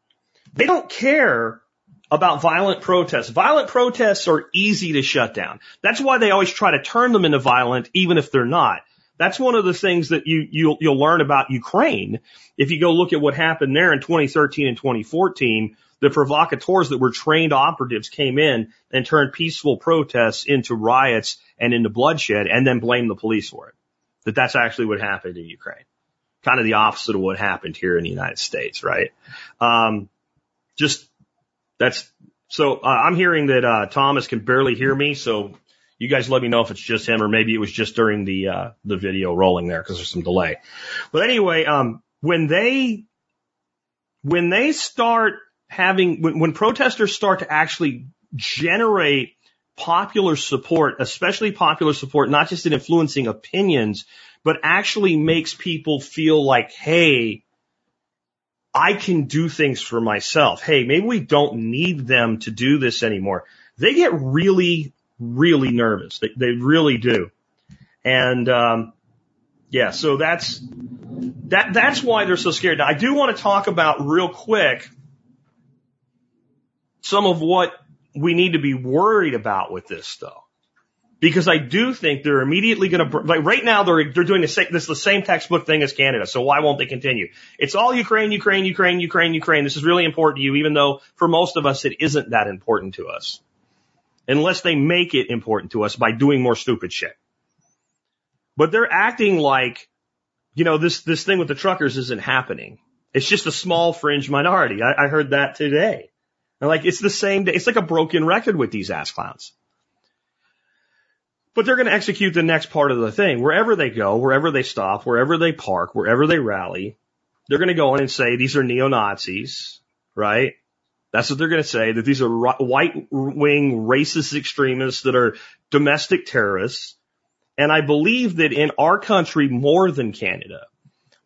They don't care about violent protests. Violent protests are easy to shut down. That's why they always try to turn them into violent, even if they're not. That's one of the things that you, you'll, you'll learn about Ukraine. If you go look at what happened there in 2013 and 2014, the provocateurs that were trained operatives came in and turned peaceful protests into riots and into bloodshed and then blamed the police for it. That that's actually what happened in Ukraine. Kind of the opposite of what happened here in the United States, right? Um, just that's so uh, I'm hearing that uh, Thomas can barely hear me. So you guys let me know if it's just him or maybe it was just during the uh, the video rolling there because there's some delay. But anyway, um, when they when they start having when, when protesters start to actually generate popular support, especially popular support, not just in influencing opinions, but actually makes people feel like, hey, I can do things for myself. Hey, maybe we don't need them to do this anymore. They get really, really nervous. They, they really do. And, um, yeah, so that's, that, that's why they're so scared. Now, I do want to talk about real quick some of what we need to be worried about with this though. Because I do think they're immediately going to, like right now they're, they're doing the same, this is the same textbook thing as Canada. So why won't they continue? It's all Ukraine, Ukraine, Ukraine, Ukraine, Ukraine. This is really important to you, even though for most of us it isn't that important to us. Unless they make it important to us by doing more stupid shit. But they're acting like, you know, this, this thing with the truckers isn't happening. It's just a small fringe minority. I, I heard that today. And like, it's the same day. It's like a broken record with these ass clowns. But they're going to execute the next part of the thing. Wherever they go, wherever they stop, wherever they park, wherever they rally, they're going to go in and say these are neo-Nazis, right? That's what they're going to say, that these are white wing racist extremists that are domestic terrorists. And I believe that in our country more than Canada,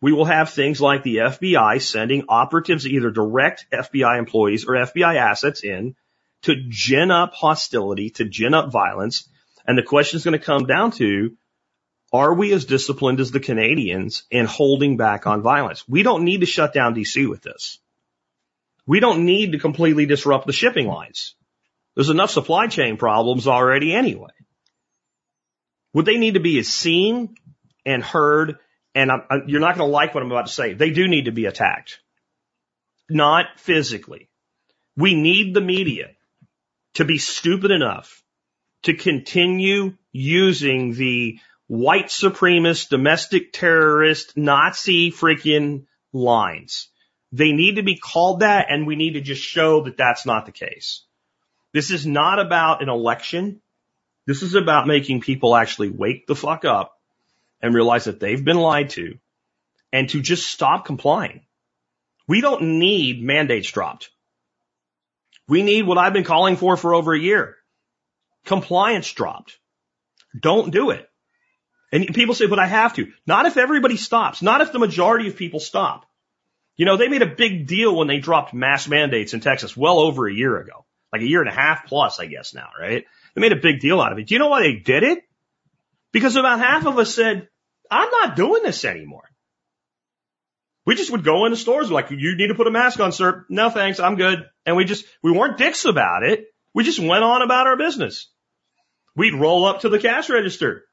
we will have things like the FBI sending operatives, either direct FBI employees or FBI assets in to gin up hostility, to gin up violence. And the question is going to come down to, are we as disciplined as the Canadians in holding back on violence? We don't need to shut down DC with this. We don't need to completely disrupt the shipping lines. There's enough supply chain problems already anyway. Would they need to be is seen and heard and I'm, I'm, you're not going to like what I'm about to say. They do need to be attacked. Not physically. We need the media to be stupid enough to continue using the white supremacist, domestic terrorist, Nazi freaking lines. They need to be called that and we need to just show that that's not the case. This is not about an election. This is about making people actually wake the fuck up and realize that they've been lied to and to just stop complying. We don't need mandates dropped. We need what I've been calling for for over a year. Compliance dropped. Don't do it. And people say, but I have to. Not if everybody stops. Not if the majority of people stop. You know, they made a big deal when they dropped mass mandates in Texas well over a year ago. Like a year and a half plus, I guess now, right? They made a big deal out of it. Do you know why they did it? Because about half of us said, I'm not doing this anymore. We just would go in the stores like, you need to put a mask on, sir. No thanks. I'm good. And we just, we weren't dicks about it. We just went on about our business. We'd roll up to the cash register.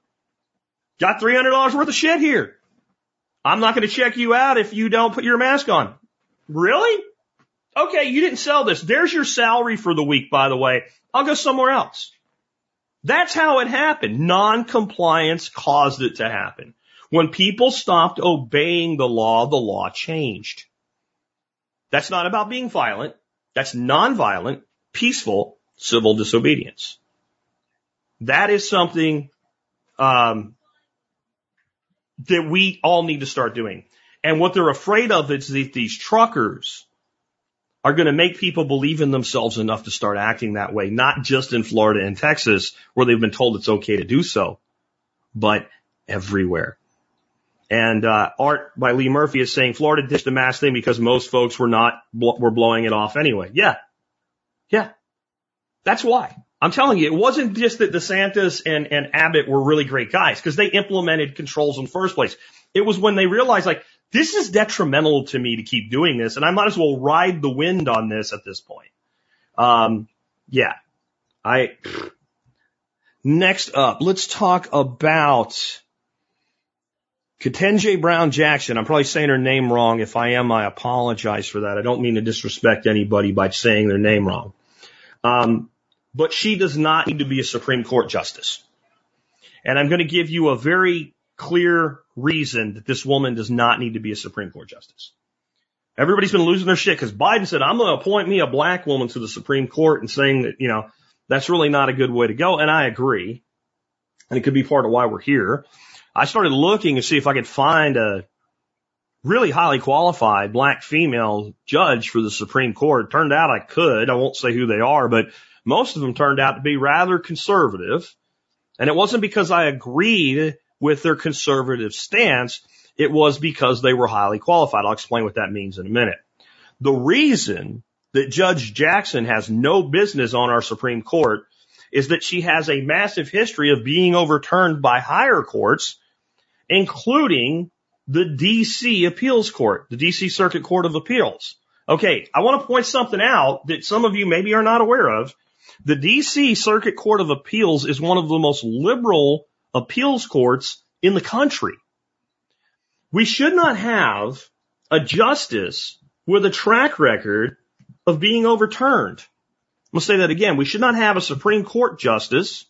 Got $300 worth of shit here. I'm not going to check you out if you don't put your mask on. Really? Okay, you didn't sell this. There's your salary for the week, by the way. I'll go somewhere else. That's how it happened. Non-compliance caused it to happen. When people stopped obeying the law, the law changed. That's not about being violent. That's nonviolent, peaceful civil disobedience. That is something um, that we all need to start doing. And what they're afraid of is that these truckers are going to make people believe in themselves enough to start acting that way, not just in Florida and Texas where they've been told it's okay to do so, but everywhere. And uh, Art by Lee Murphy is saying Florida ditched the mask thing because most folks were not were blowing it off anyway. Yeah, yeah, that's why. I'm telling you, it wasn't just that DeSantis and and Abbott were really great guys because they implemented controls in the first place. It was when they realized like this is detrimental to me to keep doing this, and I might as well ride the wind on this at this point. Um, yeah, I. Next up, let's talk about Ketanji Brown Jackson, I'm probably saying her name wrong. If I am, I apologize for that. I don't mean to disrespect anybody by saying their name wrong. Um, but she does not need to be a Supreme Court justice. And I'm going to give you a very clear reason that this woman does not need to be a Supreme Court justice. Everybody's been losing their shit because Biden said, I'm going to appoint me a black woman to the Supreme Court and saying that, you know, that's really not a good way to go. And I agree. And it could be part of why we're here. I started looking to see if I could find a really highly qualified black female judge for the Supreme Court. Turned out I could. I won't say who they are, but most of them turned out to be rather conservative. And it wasn't because I agreed with their conservative stance. It was because they were highly qualified. I'll explain what that means in a minute. The reason that Judge Jackson has no business on our Supreme Court is that she has a massive history of being overturned by higher courts, including the DC appeals court, the DC Circuit Court of Appeals. Okay, I want to point something out that some of you maybe are not aware of. The DC Circuit Court of Appeals is one of the most liberal appeals courts in the country. We should not have a justice with a track record of being overturned. I'm going to say that again. We should not have a Supreme Court justice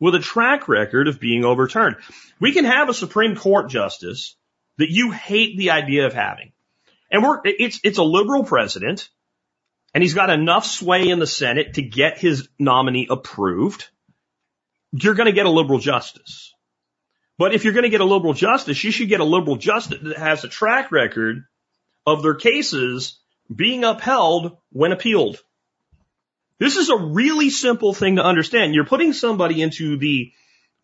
with a track record of being overturned. We can have a Supreme Court justice that you hate the idea of having. And we're, it's, it's a liberal president and he's got enough sway in the Senate to get his nominee approved. You're going to get a liberal justice. But if you're going to get a liberal justice, you should get a liberal justice that has a track record of their cases being upheld when appealed. This is a really simple thing to understand. You're putting somebody into the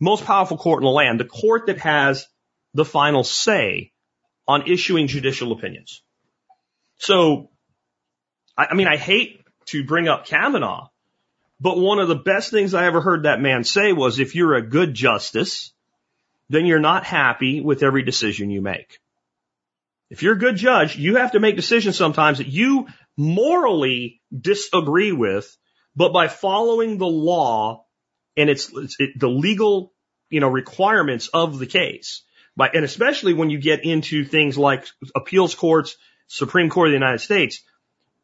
most powerful court in the land, the court that has the final say on issuing judicial opinions. So, I, I mean, I hate to bring up Kavanaugh, but one of the best things I ever heard that man say was if you're a good justice, then you're not happy with every decision you make. If you're a good judge, you have to make decisions sometimes that you morally disagree with, but by following the law and its, it, the legal, you know, requirements of the case, by, and especially when you get into things like appeals courts, Supreme Court of the United States,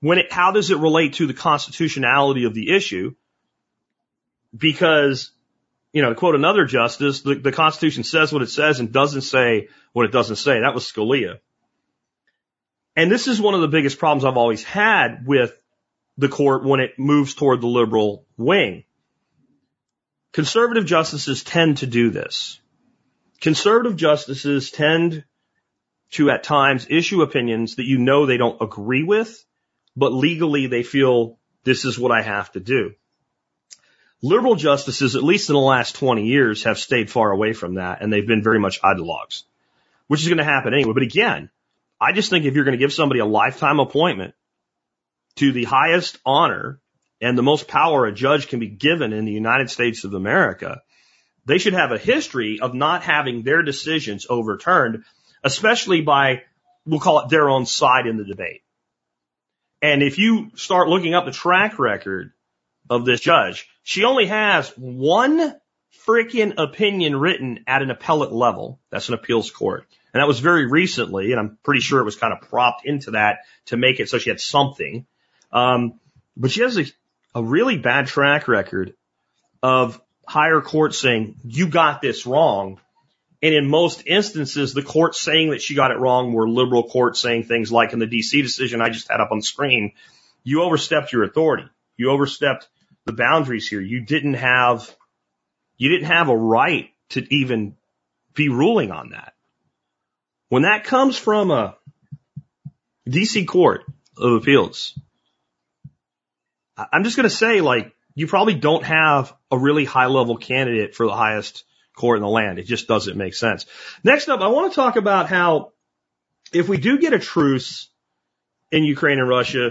when it, how does it relate to the constitutionality of the issue? Because, you know, to quote another justice, the, the Constitution says what it says and doesn't say what it doesn't say. That was Scalia. And this is one of the biggest problems I've always had with the court when it moves toward the liberal wing. Conservative justices tend to do this. Conservative justices tend to at times issue opinions that you know they don't agree with, but legally they feel this is what I have to do. Liberal justices, at least in the last 20 years, have stayed far away from that and they've been very much ideologues, which is going to happen anyway. But again, I just think if you're going to give somebody a lifetime appointment to the highest honor and the most power a judge can be given in the United States of America, they should have a history of not having their decisions overturned, especially by, we'll call it their own side in the debate. And if you start looking up the track record of this judge, she only has one freaking opinion written at an appellate level. That's an appeals court. And that was very recently, and I'm pretty sure it was kind of propped into that to make it so she had something. Um, but she has a, a really bad track record of higher courts saying, you got this wrong. And in most instances, the courts saying that she got it wrong were liberal courts saying things like in the DC decision I just had up on the screen, you overstepped your authority. You overstepped the boundaries here. You didn't have, you didn't have a right to even be ruling on that. When that comes from a DC court of appeals, I'm just going to say like, you probably don't have a really high level candidate for the highest court in the land. It just doesn't make sense. Next up, I want to talk about how if we do get a truce in Ukraine and Russia,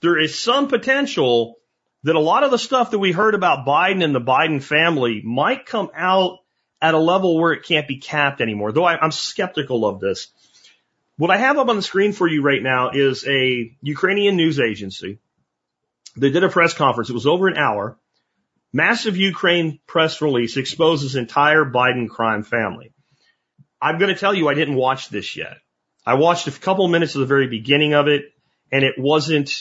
there is some potential that a lot of the stuff that we heard about Biden and the Biden family might come out at a level where it can't be capped anymore, though I, I'm skeptical of this. What I have up on the screen for you right now is a Ukrainian news agency. They did a press conference. It was over an hour. Massive Ukraine press release exposes entire Biden crime family. I'm going to tell you, I didn't watch this yet. I watched a couple minutes of the very beginning of it and it wasn't,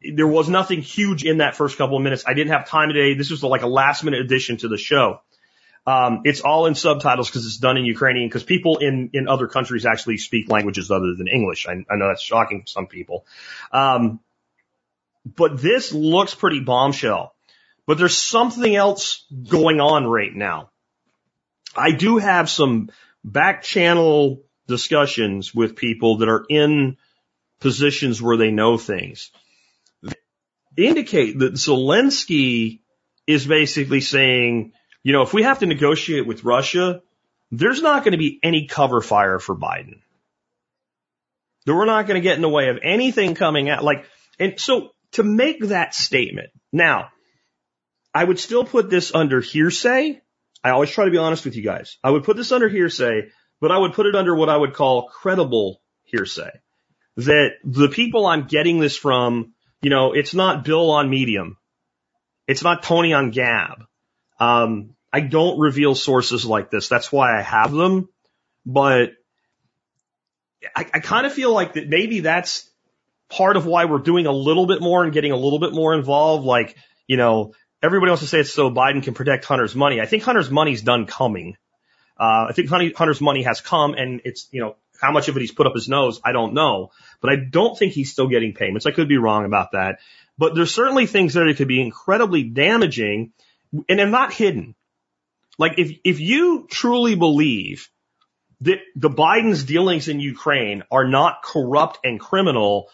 there was nothing huge in that first couple of minutes. I didn't have time today. This was like a last minute addition to the show. Um, it's all in subtitles because it's done in Ukrainian because people in, in other countries actually speak languages other than English. I, I know that's shocking to some people. Um, but this looks pretty bombshell. But there's something else going on right now. I do have some back channel discussions with people that are in positions where they know things. They indicate that Zelensky is basically saying, you know, if we have to negotiate with Russia, there's not going to be any cover fire for Biden. That we're not going to get in the way of anything coming out. Like, and so to make that statement, now, I would still put this under hearsay. I always try to be honest with you guys. I would put this under hearsay, but I would put it under what I would call credible hearsay. That the people I'm getting this from, you know, it's not Bill on Medium. It's not Tony on Gab. Um, I don't reveal sources like this. That's why I have them. But I, I kind of feel like that maybe that's part of why we're doing a little bit more and getting a little bit more involved. Like, you know, everybody wants to say it's so Biden can protect Hunter's money. I think Hunter's money's done coming. Uh, I think Hunter's money has come and it's, you know, how much of it he's put up his nose, I don't know. But I don't think he's still getting payments. I could be wrong about that. But there's certainly things there that could be incredibly damaging and they're not hidden. Like if, if you truly believe that the Biden's dealings in Ukraine are not corrupt and criminal,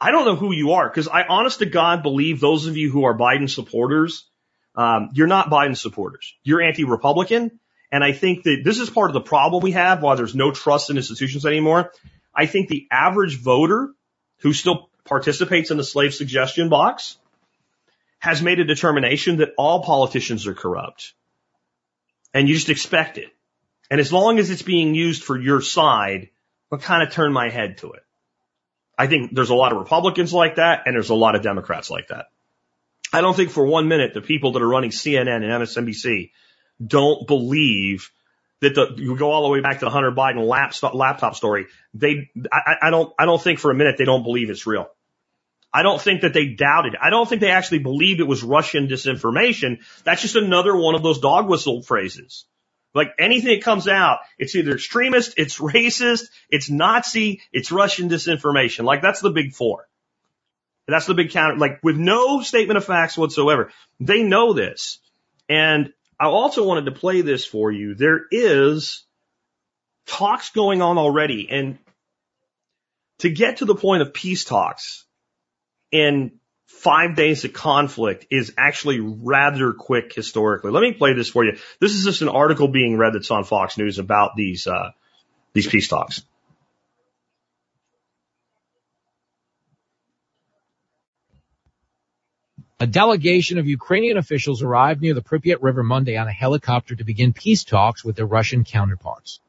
I don't know who you are because I honest to God believe those of you who are Biden supporters, um, you're not Biden supporters. You're anti-Republican. And I think that this is part of the problem we have why there's no trust in institutions anymore. I think the average voter who still participates in the slave suggestion box has made a determination that all politicians are corrupt. And you just expect it. And as long as it's being used for your side, I'll kind of turn my head to it. I think there's a lot of Republicans like that and there's a lot of Democrats like that. I don't think for one minute the people that are running CNN and MSNBC don't believe that the, you go all the way back to the Hunter Biden laptop, laptop story. They, I, I don't, I don't think for a minute they don't believe it's real. I don't think that they doubted. I don't think they actually believed it was Russian disinformation. That's just another one of those dog whistle phrases. Like anything that comes out, it's either extremist, it's racist, it's Nazi, it's Russian disinformation. Like that's the big four. That's the big counter, like with no statement of facts whatsoever. They know this. And I also wanted to play this for you. There is talks going on already. And to get to the point of peace talks in five days of conflict is actually rather quick historically. Let me play this for you. This is just an article being read that's on Fox News about these, uh, these peace talks. A delegation of Ukrainian officials arrived near the Pripyat River Monday on a helicopter to begin peace talks with their Russian counterparts.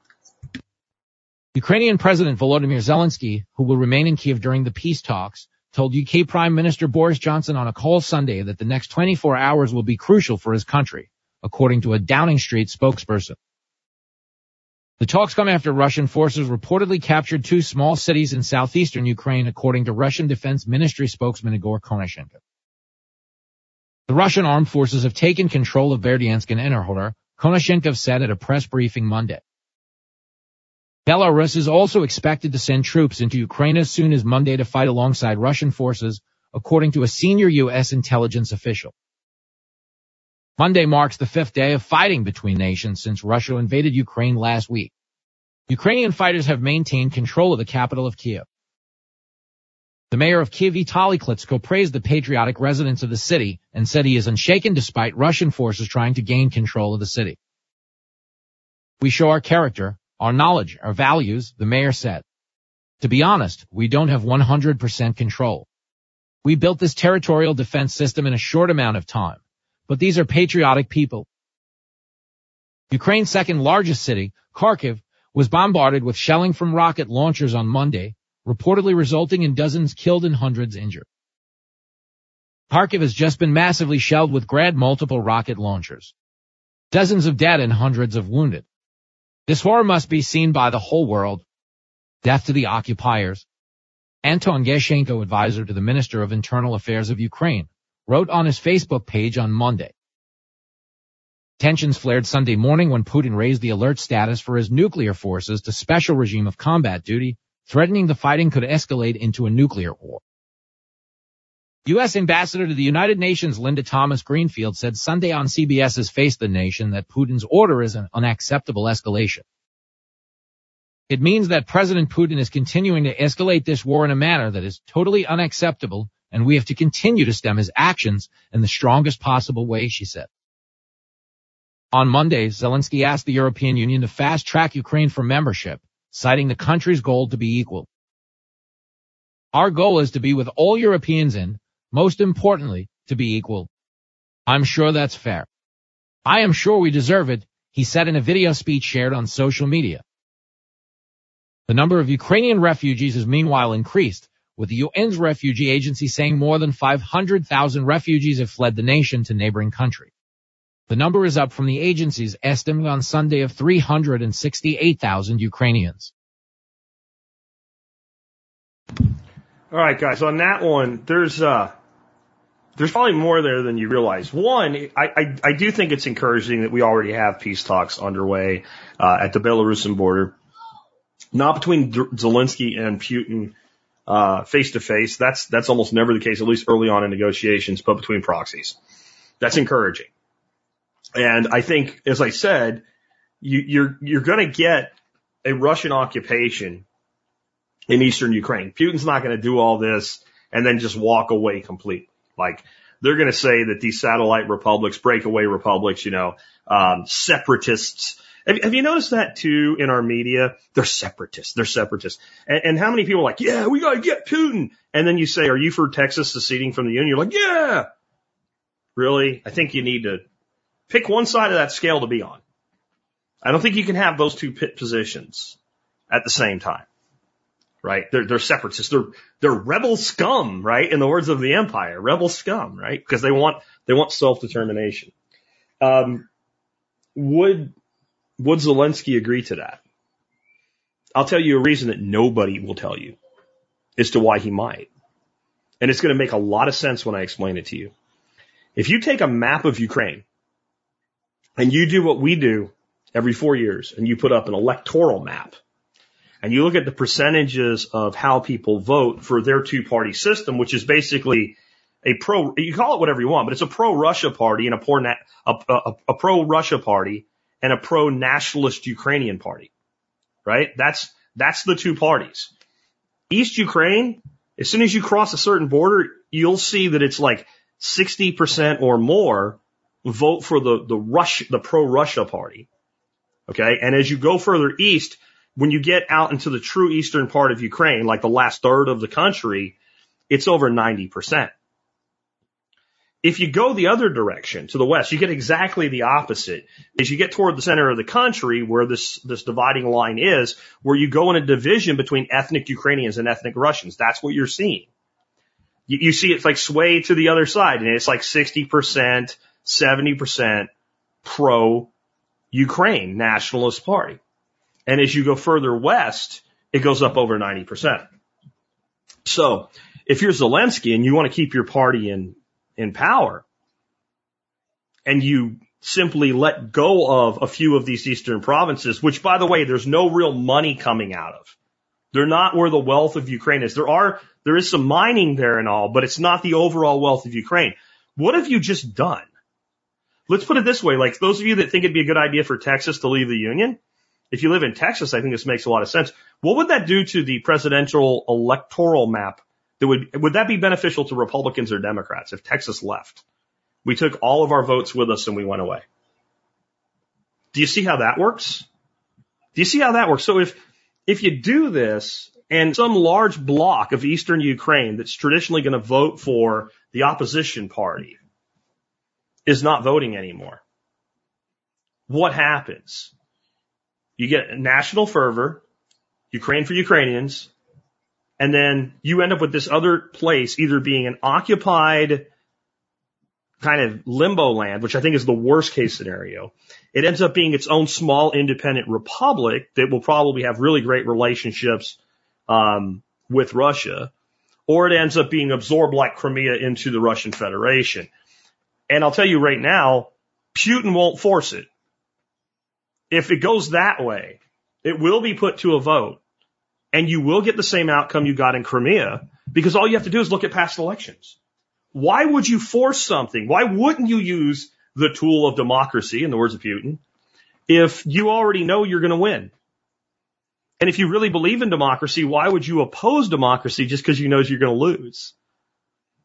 Ukrainian President Volodymyr Zelensky, who will remain in Kiev during the peace talks, told UK Prime Minister Boris Johnson on a call Sunday that the next 24 hours will be crucial for his country, according to a Downing Street spokesperson. The talks come after Russian forces reportedly captured two small cities in southeastern Ukraine, according to Russian Defense Ministry spokesman Igor Konashenkov. The Russian armed forces have taken control of Berdyansk and Enerhodar, Konashenkov said at a press briefing Monday. Belarus is also expected to send troops into Ukraine as soon as Monday to fight alongside Russian forces, according to a senior U.S. intelligence official. Monday marks the fifth day of fighting between nations since Russia invaded Ukraine last week. Ukrainian fighters have maintained control of the capital of Kiev. The mayor of Kiev, Vitaly Klitschko, praised the patriotic residents of the city and said he is unshaken despite Russian forces trying to gain control of the city. We show our character, our knowledge, our values, the mayor said. To be honest, we don't have 100% control. We built this territorial defense system in a short amount of time, but these are patriotic people. Ukraine's second largest city, Kharkiv, was bombarded with shelling from rocket launchers on Monday, reportedly resulting in dozens killed and hundreds injured. Kharkiv has just been massively shelled with Grad multiple rocket launchers. Dozens of dead and hundreds of wounded. This horror must be seen by the whole world. Death to the occupiers. Anton Gerashchenko, advisor to the Minister of Internal Affairs of Ukraine, wrote on his Facebook page on Monday. Tensions flared Sunday morning when Putin raised the alert status for his nuclear forces to special regime of combat duty threatening the fighting could escalate into a nuclear war. U.S. Ambassador to the United Nations Linda Thomas Greenfield said Sunday on CBS's Face the Nation that Putin's order is an unacceptable escalation. It means that President Putin is continuing to escalate this war in a manner that is totally unacceptable and we have to continue to stem his actions in the strongest possible way, she said. On Monday, Zelensky asked the European Union to fast track Ukraine for membership, citing the country's goal to be equal. Our goal is to be with all Europeans in, most importantly, to be equal. I'm sure that's fair. I am sure we deserve it, he said in a video speech shared on social media. The number of Ukrainian refugees has meanwhile increased, with the UN's refugee agency saying more than 500,000 refugees have fled the nation to neighboring countries. The number is up from the agency's estimate on Sunday of 368,000 Ukrainians. All right, guys, on that one, there's uh, there's probably more there than you realize. One, I, I, I do think it's encouraging that we already have peace talks underway uh, at the Belarusian border, not between Zelensky and Putin face to face. That's that's almost never the case, at least early on in negotiations, but between proxies. That's encouraging. And I think, as I said, you, you're you're going to get a Russian occupation in eastern Ukraine. Putin's not going to do all this and then just walk away completely. Like they're going to say that these satellite republics, breakaway republics, you know, um, separatists. Have, have, you noticed that too in our media? They're separatists. They're separatists. And, and how many people are like, yeah, we got to get Putin. And then you say, are you for Texas seceding from the Union? You're like, yeah. Really? I think you need to pick one side of that scale to be on. I don't think you can have those two pit positions at the same time right? They're, they're separatists. They're, they're rebel scum, right? In the words of the empire, rebel scum, right? Because they want, they want self-determination. Um, would, would Zelensky agree to that? I'll tell you a reason that nobody will tell you as to why he might. And it's going to make a lot of sense when I explain it to you. If you take a map of Ukraine and you do what we do every four years and you put up an electoral map, and you look at the percentages of how people vote for their two party system, which is basically a pro, you call it whatever you want, but it's a pro Russia party and a, poor a, a, a pro Russia party and a pro nationalist Ukrainian party, right? That's, that's the two parties. East Ukraine, as soon as you cross a certain border, you'll see that it's like 60% or more vote for the, the Rush, the pro Russia party. Okay. And as you go further east, when you get out into the true eastern part of Ukraine, like the last third of the country, it's over 90%. If you go the other direction to the west, you get exactly the opposite. As you get toward the center of the country where this, this dividing line is, where you go in a division between ethnic Ukrainians and ethnic Russians. That's what you're seeing. You, you see it's like sway to the other side and it's like 60%, 70% pro Ukraine nationalist party. And as you go further west, it goes up over 90%. So if you're Zelensky and you want to keep your party in, in power and you simply let go of a few of these eastern provinces, which by the way, there's no real money coming out of. They're not where the wealth of Ukraine is. There are, there is some mining there and all, but it's not the overall wealth of Ukraine. What have you just done? Let's put it this way. Like those of you that think it'd be a good idea for Texas to leave the Union, if you live in Texas, I think this makes a lot of sense. What would that do to the presidential electoral map? That would, would that be beneficial to Republicans or Democrats if Texas left? We took all of our votes with us and we went away. Do you see how that works? Do you see how that works? So if, if you do this and some large block of Eastern Ukraine that's traditionally going to vote for the opposition party is not voting anymore, what happens? You get national fervor, Ukraine for Ukrainians, and then you end up with this other place either being an occupied kind of limbo land, which I think is the worst case scenario. It ends up being its own small independent republic that will probably have really great relationships um, with Russia, or it ends up being absorbed like Crimea into the Russian Federation. And I'll tell you right now, Putin won't force it. If it goes that way, it will be put to a vote and you will get the same outcome you got in Crimea because all you have to do is look at past elections. Why would you force something? Why wouldn't you use the tool of democracy, in the words of Putin, if you already know you're going to win? And if you really believe in democracy, why would you oppose democracy just because you know you're going to lose?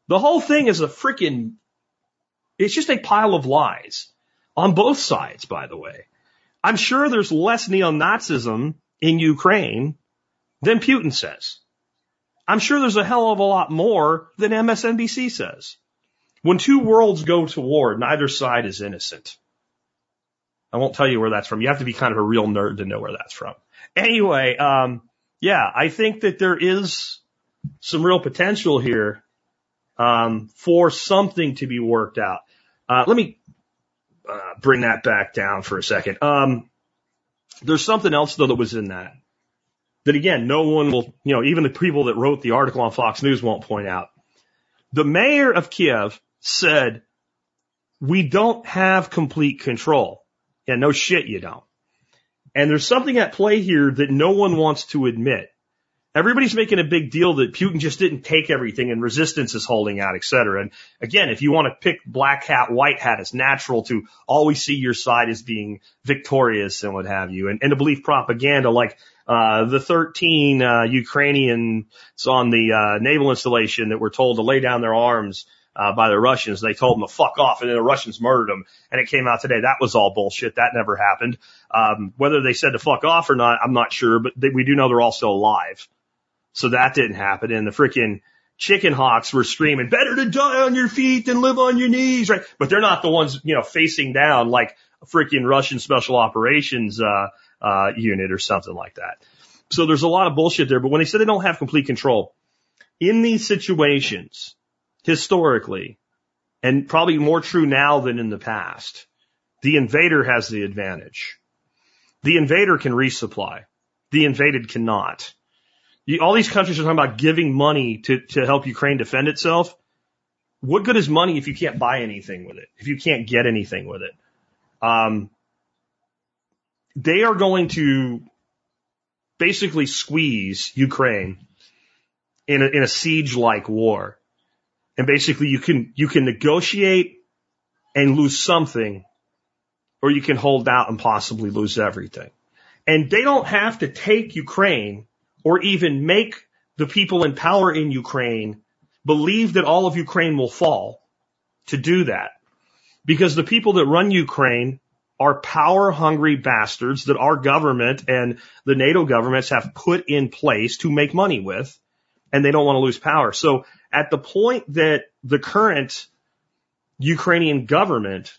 The whole thing is a freaking, it's just a pile of lies on both sides, by the way. I'm sure there's less neo-Nazism in Ukraine than Putin says. I'm sure there's a hell of a lot more than MSNBC says. When two worlds go to war, neither side is innocent. I won't tell you where that's from. You have to be kind of a real nerd to know where that's from. Anyway, um, yeah, I think that there is some real potential here um, for something to be worked out. Uh, let me uh, bring that back down for a second. Um, there's something else though that was in that. That again, no one will, you know, even the people that wrote the article on Fox News won't point out. The mayor of Kiev said, we don't have complete control. Yeah, no shit you don't. And there's something at play here that no one wants to admit. Everybody's making a big deal that Putin just didn't take everything and resistance is holding out, et cetera. And again, if you want to pick black hat, white hat, it's natural to always see your side as being victorious and what have you. And, and to believe propaganda like, uh, the 13, uh, Ukrainians on the, uh, naval installation that were told to lay down their arms uh, by the Russians. They told them to fuck off, and then the Russians murdered them. And it came out today that was all bullshit. That never happened. Um, whether they said to fuck off or not, I'm not sure, but they, we do know they're all still alive. So that didn't happen. And the freaking chicken hawks were screaming, better to die on your feet than live on your knees, right? But they're not the ones, you know, facing down like a freaking Russian special operations, uh, uh, unit or something like that. So there's a lot of bullshit there. But when they said they don't have complete control in these situations, historically, and probably more true now than in the past, the invader has the advantage. The invader can resupply. The invaded cannot. You, all these countries are talking about giving money to, to help Ukraine defend itself. What good is money if you can't buy anything with it? If you can't get anything with it? Um, they are going to basically squeeze Ukraine in a, in a siege like war. And basically you can, you can negotiate and lose something or you can hold out and possibly lose everything. And they don't have to take Ukraine or even make the people in power in Ukraine believe that all of Ukraine will fall to do that. Because the people that run Ukraine are power hungry bastards that our government and the NATO governments have put in place to make money with, and they don't want to lose power. So at the point that the current Ukrainian government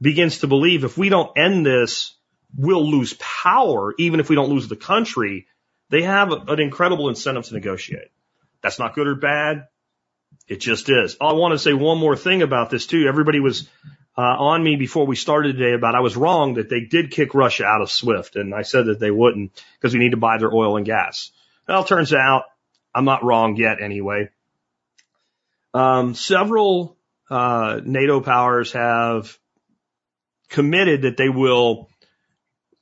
begins to believe if we don't end this, we'll lose power, even if we don't lose the country, they have an incredible incentive to negotiate. That's not good or bad. It just is. I want to say one more thing about this too. Everybody was uh, on me before we started today about I was wrong that they did kick Russia out of SWIFT, and I said that they wouldn't because we need to buy their oil and gas. Well, turns out I'm not wrong yet anyway. Um, several uh, NATO powers have committed that they will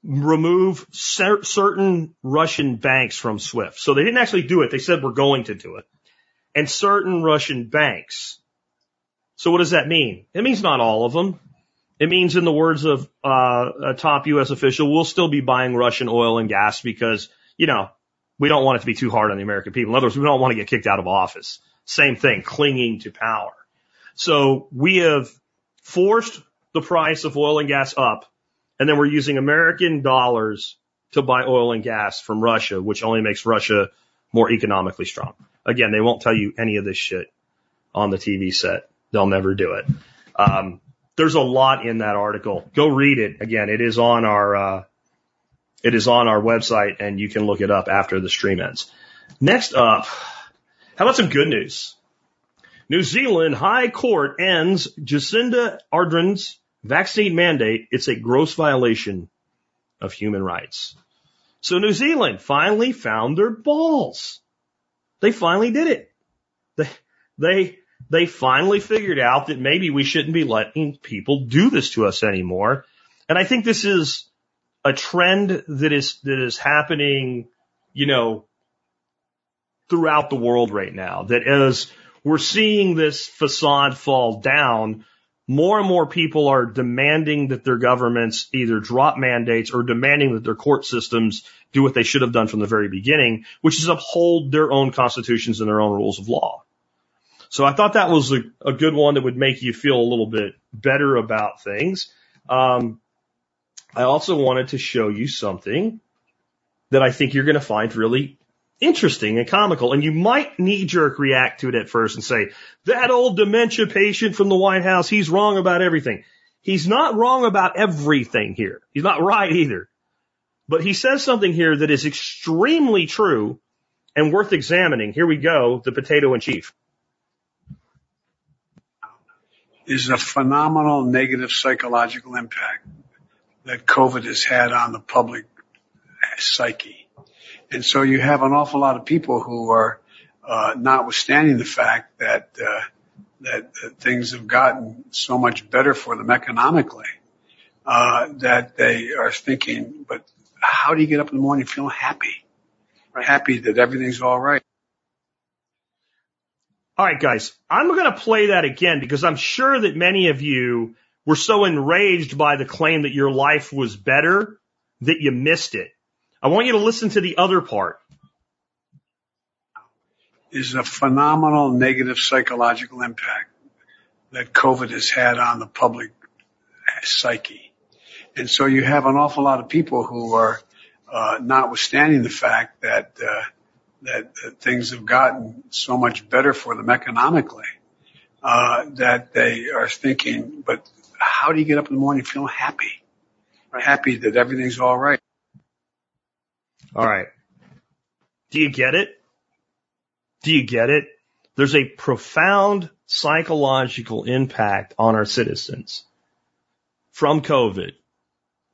remove cer- certain Russian banks from SWIFT. So they didn't actually do it. They said we're going to do it. And certain Russian banks. So what does that mean? It means not all of them. It means in the words of uh, a top U.S. official, we'll still be buying Russian oil and gas because, you know, we don't want it to be too hard on the American people. In other words, we don't want to get kicked out of office. Same thing, clinging to power. So we have forced the price of oil and gas up, and then we're using American dollars to buy oil and gas from Russia, which only makes Russia more economically strong. Again, they won't tell you any of this shit on the TV set. They'll never do it. Um, there's a lot in that article. Go read it. Again, it is on our, uh, it is on our website and you can look it up after the stream ends. Next up, how about some good news? New Zealand High Court ends Jacinda Ardern's vaccine mandate. It's a gross violation of human rights. So New Zealand finally found their balls. They finally did it. They, they, they finally figured out that maybe we shouldn't be letting people do this to us anymore. And I think this is a trend that is, that is happening, you know, throughout the world right now. That as we're seeing this facade fall down, more and more people are demanding that their governments either drop mandates or demanding that their court systems do what they should have done from the very beginning, which is uphold their own constitutions and their own rules of law. So I thought that was a, a good one that would make you feel a little bit better about things. Um, I also wanted to show you something that I think you're going to find really interesting and comical. And you might knee jerk react to it at first and say, that old dementia patient from the White House, he's wrong about everything. He's not wrong about everything here. He's not right either. But he says something here that is extremely true and worth examining. Here we go, the potato in chief. Is a phenomenal negative psychological impact that COVID has had on the public psyche. And so you have an awful lot of people who are, uh, notwithstanding the fact that, uh, that, that things have gotten so much better for them economically, uh, that they are thinking, but how do you get up in the morning feeling happy? Happy that everything's all right. All right, guys, I'm going to play that again because I'm sure that many of you were so enraged by the claim that your life was better that you missed it. I want you to listen to the other part. Is a phenomenal negative psychological impact that COVID has had on the public psyche. And so you have an awful lot of people who are, uh, notwithstanding the fact that, uh, that, that things have gotten so much better for them economically, uh, that they are thinking, but how do you get up in the morning feeling happy? Happy that everything's all right. All right. Do you get it? Do you get it? There's a profound psychological impact on our citizens from COVID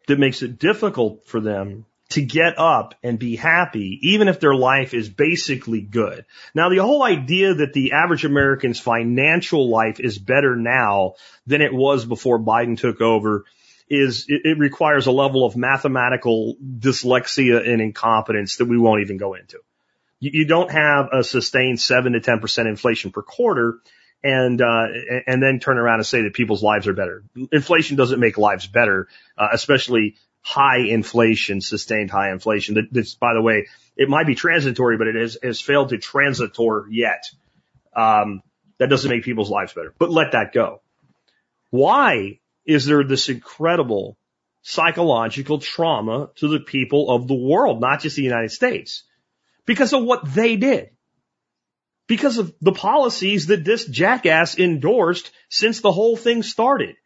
that makes it difficult for them to get up and be happy, even if their life is basically good. Now, the whole idea that the average American's financial life is better now than it was before Biden took over is it, it requires a level of mathematical dyslexia and incompetence that we won't even go into. You, you don't have a sustained seven to 10% inflation per quarter and uh, and then turn around and say that people's lives are better. Inflation doesn't make lives better, uh, especially high inflation, sustained high inflation. That, that's by the way, it might be transitory, but it has, has failed to transitor yet. Um, that doesn't make people's lives better. But let that go. Why is there this incredible psychological trauma to the people of the world, not just the United States? Because of what they did because of the policies that this jackass endorsed since the whole thing started.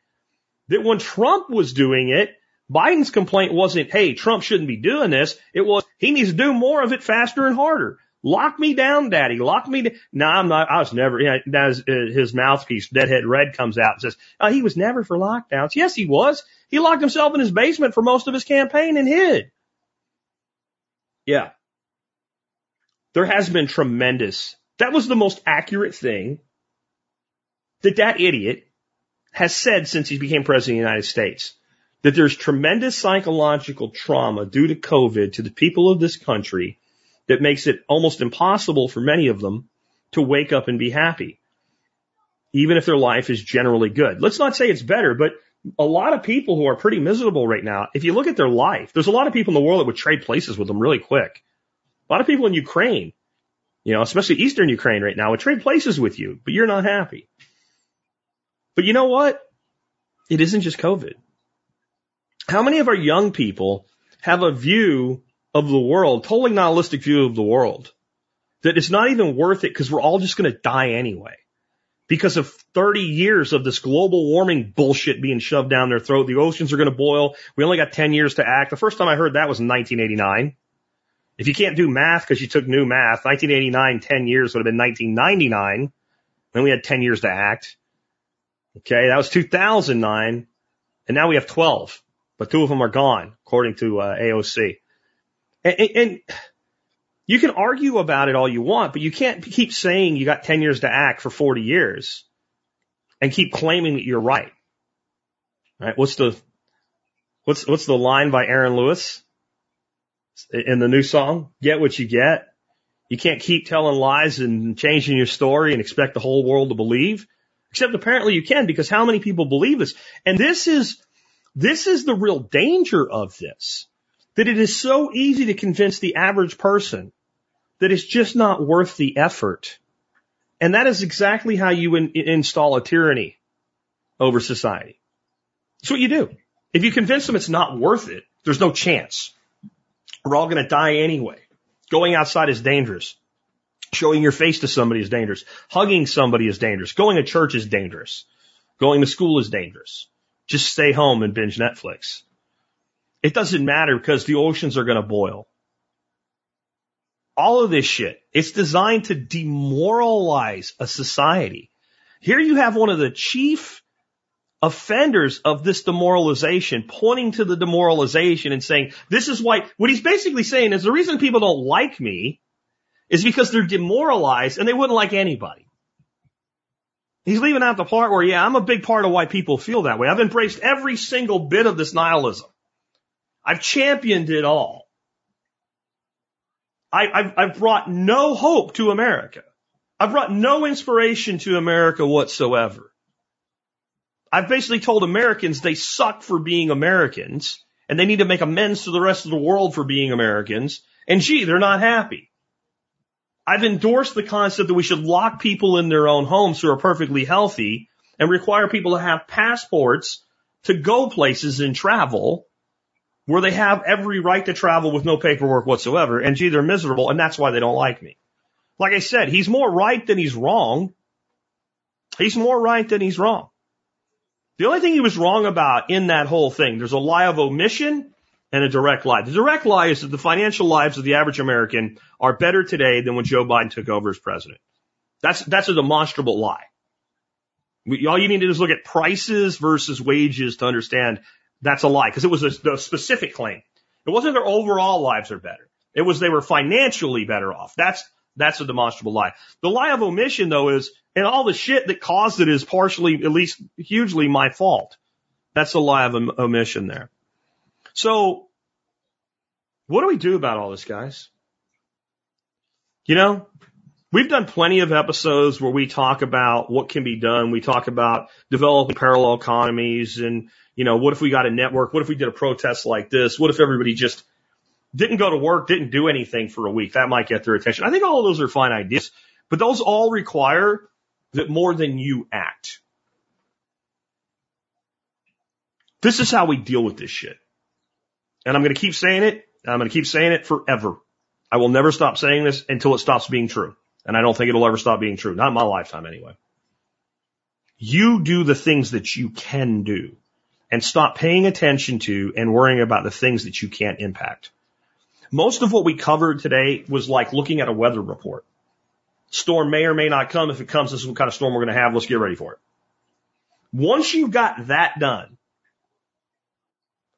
That when Trump was doing it, Biden's complaint wasn't, hey, Trump shouldn't be doing this. It was, he needs to do more of it faster and harder. Lock me down, daddy. Lock me down. No, I'm not, I was never, you know, now his, uh, his mouthpiece, Deadhead Red comes out and says, oh, he was never for lockdowns. Yes, he was. He locked himself in his basement for most of his campaign and hid. Yeah. There has been tremendous that was the most accurate thing that that idiot has said since he became president of the United States. That there's tremendous psychological trauma due to COVID to the people of this country that makes it almost impossible for many of them to wake up and be happy. Even if their life is generally good. Let's not say it's better, but a lot of people who are pretty miserable right now, if you look at their life, there's a lot of people in the world that would trade places with them really quick. A lot of people in Ukraine you know, especially Eastern Ukraine right now would trade places with you, but you're not happy. But you know what? It isn't just COVID. How many of our young people have a view of the world, totally nihilistic view of the world, that it's not even worth it because we're all just going to die anyway? Because of 30 years of this global warming bullshit being shoved down their throat, the oceans are going to boil. We only got 10 years to act. The first time I heard that was in 1989. If you can't do math because you took new math, 1989, 10 years would have been 1999. Then we had 10 years to act. Okay. That was 2009. And now we have 12, but two of them are gone according to uh, AOC. And, and, you can argue about it all you want, but you can't keep saying you got 10 years to act for 40 years and keep claiming that you're right. Right? What's the, what's, what's the line by Aaron Lewis? in the new song, get what you get. You can't keep telling lies and changing your story and expect the whole world to believe. Except apparently you can because how many people believe this? And this is, this is the real danger of this. That it is so easy to convince the average person that it's just not worth the effort And that is exactly how you in, install a tyranny over society. That's what you do. If you convince them it's not worth it, there's no chance. We're all going to die anyway. Going outside is dangerous. Showing your face to somebody is dangerous. Hugging somebody is dangerous. Going to church is dangerous. Going to school is dangerous. Just stay home and binge Netflix. It doesn't matter because the oceans are going to boil. All of this shit, it's designed to demoralize a society. Here you have one of the chief offenders of this demoralization pointing to the demoralization and saying, this is why, what he's basically saying is the reason people don't like me is because they're demoralized and they wouldn't like anybody. He's leaving out the part where, yeah, I'm a big part of why people feel that way. I've embraced every single bit of this nihilism. I've championed it all. I, have I've brought no hope to America. I've brought no inspiration to America whatsoever. I've basically told Americans they suck for being Americans and they need to make amends to the rest of the world for being Americans. And gee, they're not happy. I've endorsed the concept that we should lock people in their own homes who are perfectly healthy and require people to have passports to go places and travel where they have every right to travel with no paperwork whatsoever. And gee, they're miserable and that's why they don't like me. Like I said, he's more right than he's wrong. He's more right than he's wrong. The only thing he was wrong about in that whole thing, there's a lie of omission and a direct lie. The direct lie is that the financial lives of the average American are better today than when Joe Biden took over as president. That's, that's a demonstrable lie. All you need to do is look at prices versus wages to understand that's a lie because it was a, a specific claim. It wasn't their overall lives are better. It was they were financially better off. That's, that's a demonstrable lie. The lie of omission though is, and all the shit that caused it is partially, at least hugely my fault. That's a lie of omission there. So what do we do about all this, guys? You know, we've done plenty of episodes where we talk about what can be done. We talk about developing parallel economies and, you know, what if we got a network? What if we did a protest like this? What if everybody just didn't go to work, didn't do anything for a week? That might get their attention. I think all of those are fine ideas, but those all require that more than you act. This is how we deal with this shit. And I'm going to keep saying it. I'm going to keep saying it forever. I will never stop saying this until it stops being true. And I don't think it'll ever stop being true. Not in my lifetime anyway. You do the things that you can do and stop paying attention to and worrying about the things that you can't impact. Most of what we covered today was like looking at a weather report. Storm may or may not come. If it comes, this is what kind of storm we're going to have. Let's get ready for it. Once you've got that done,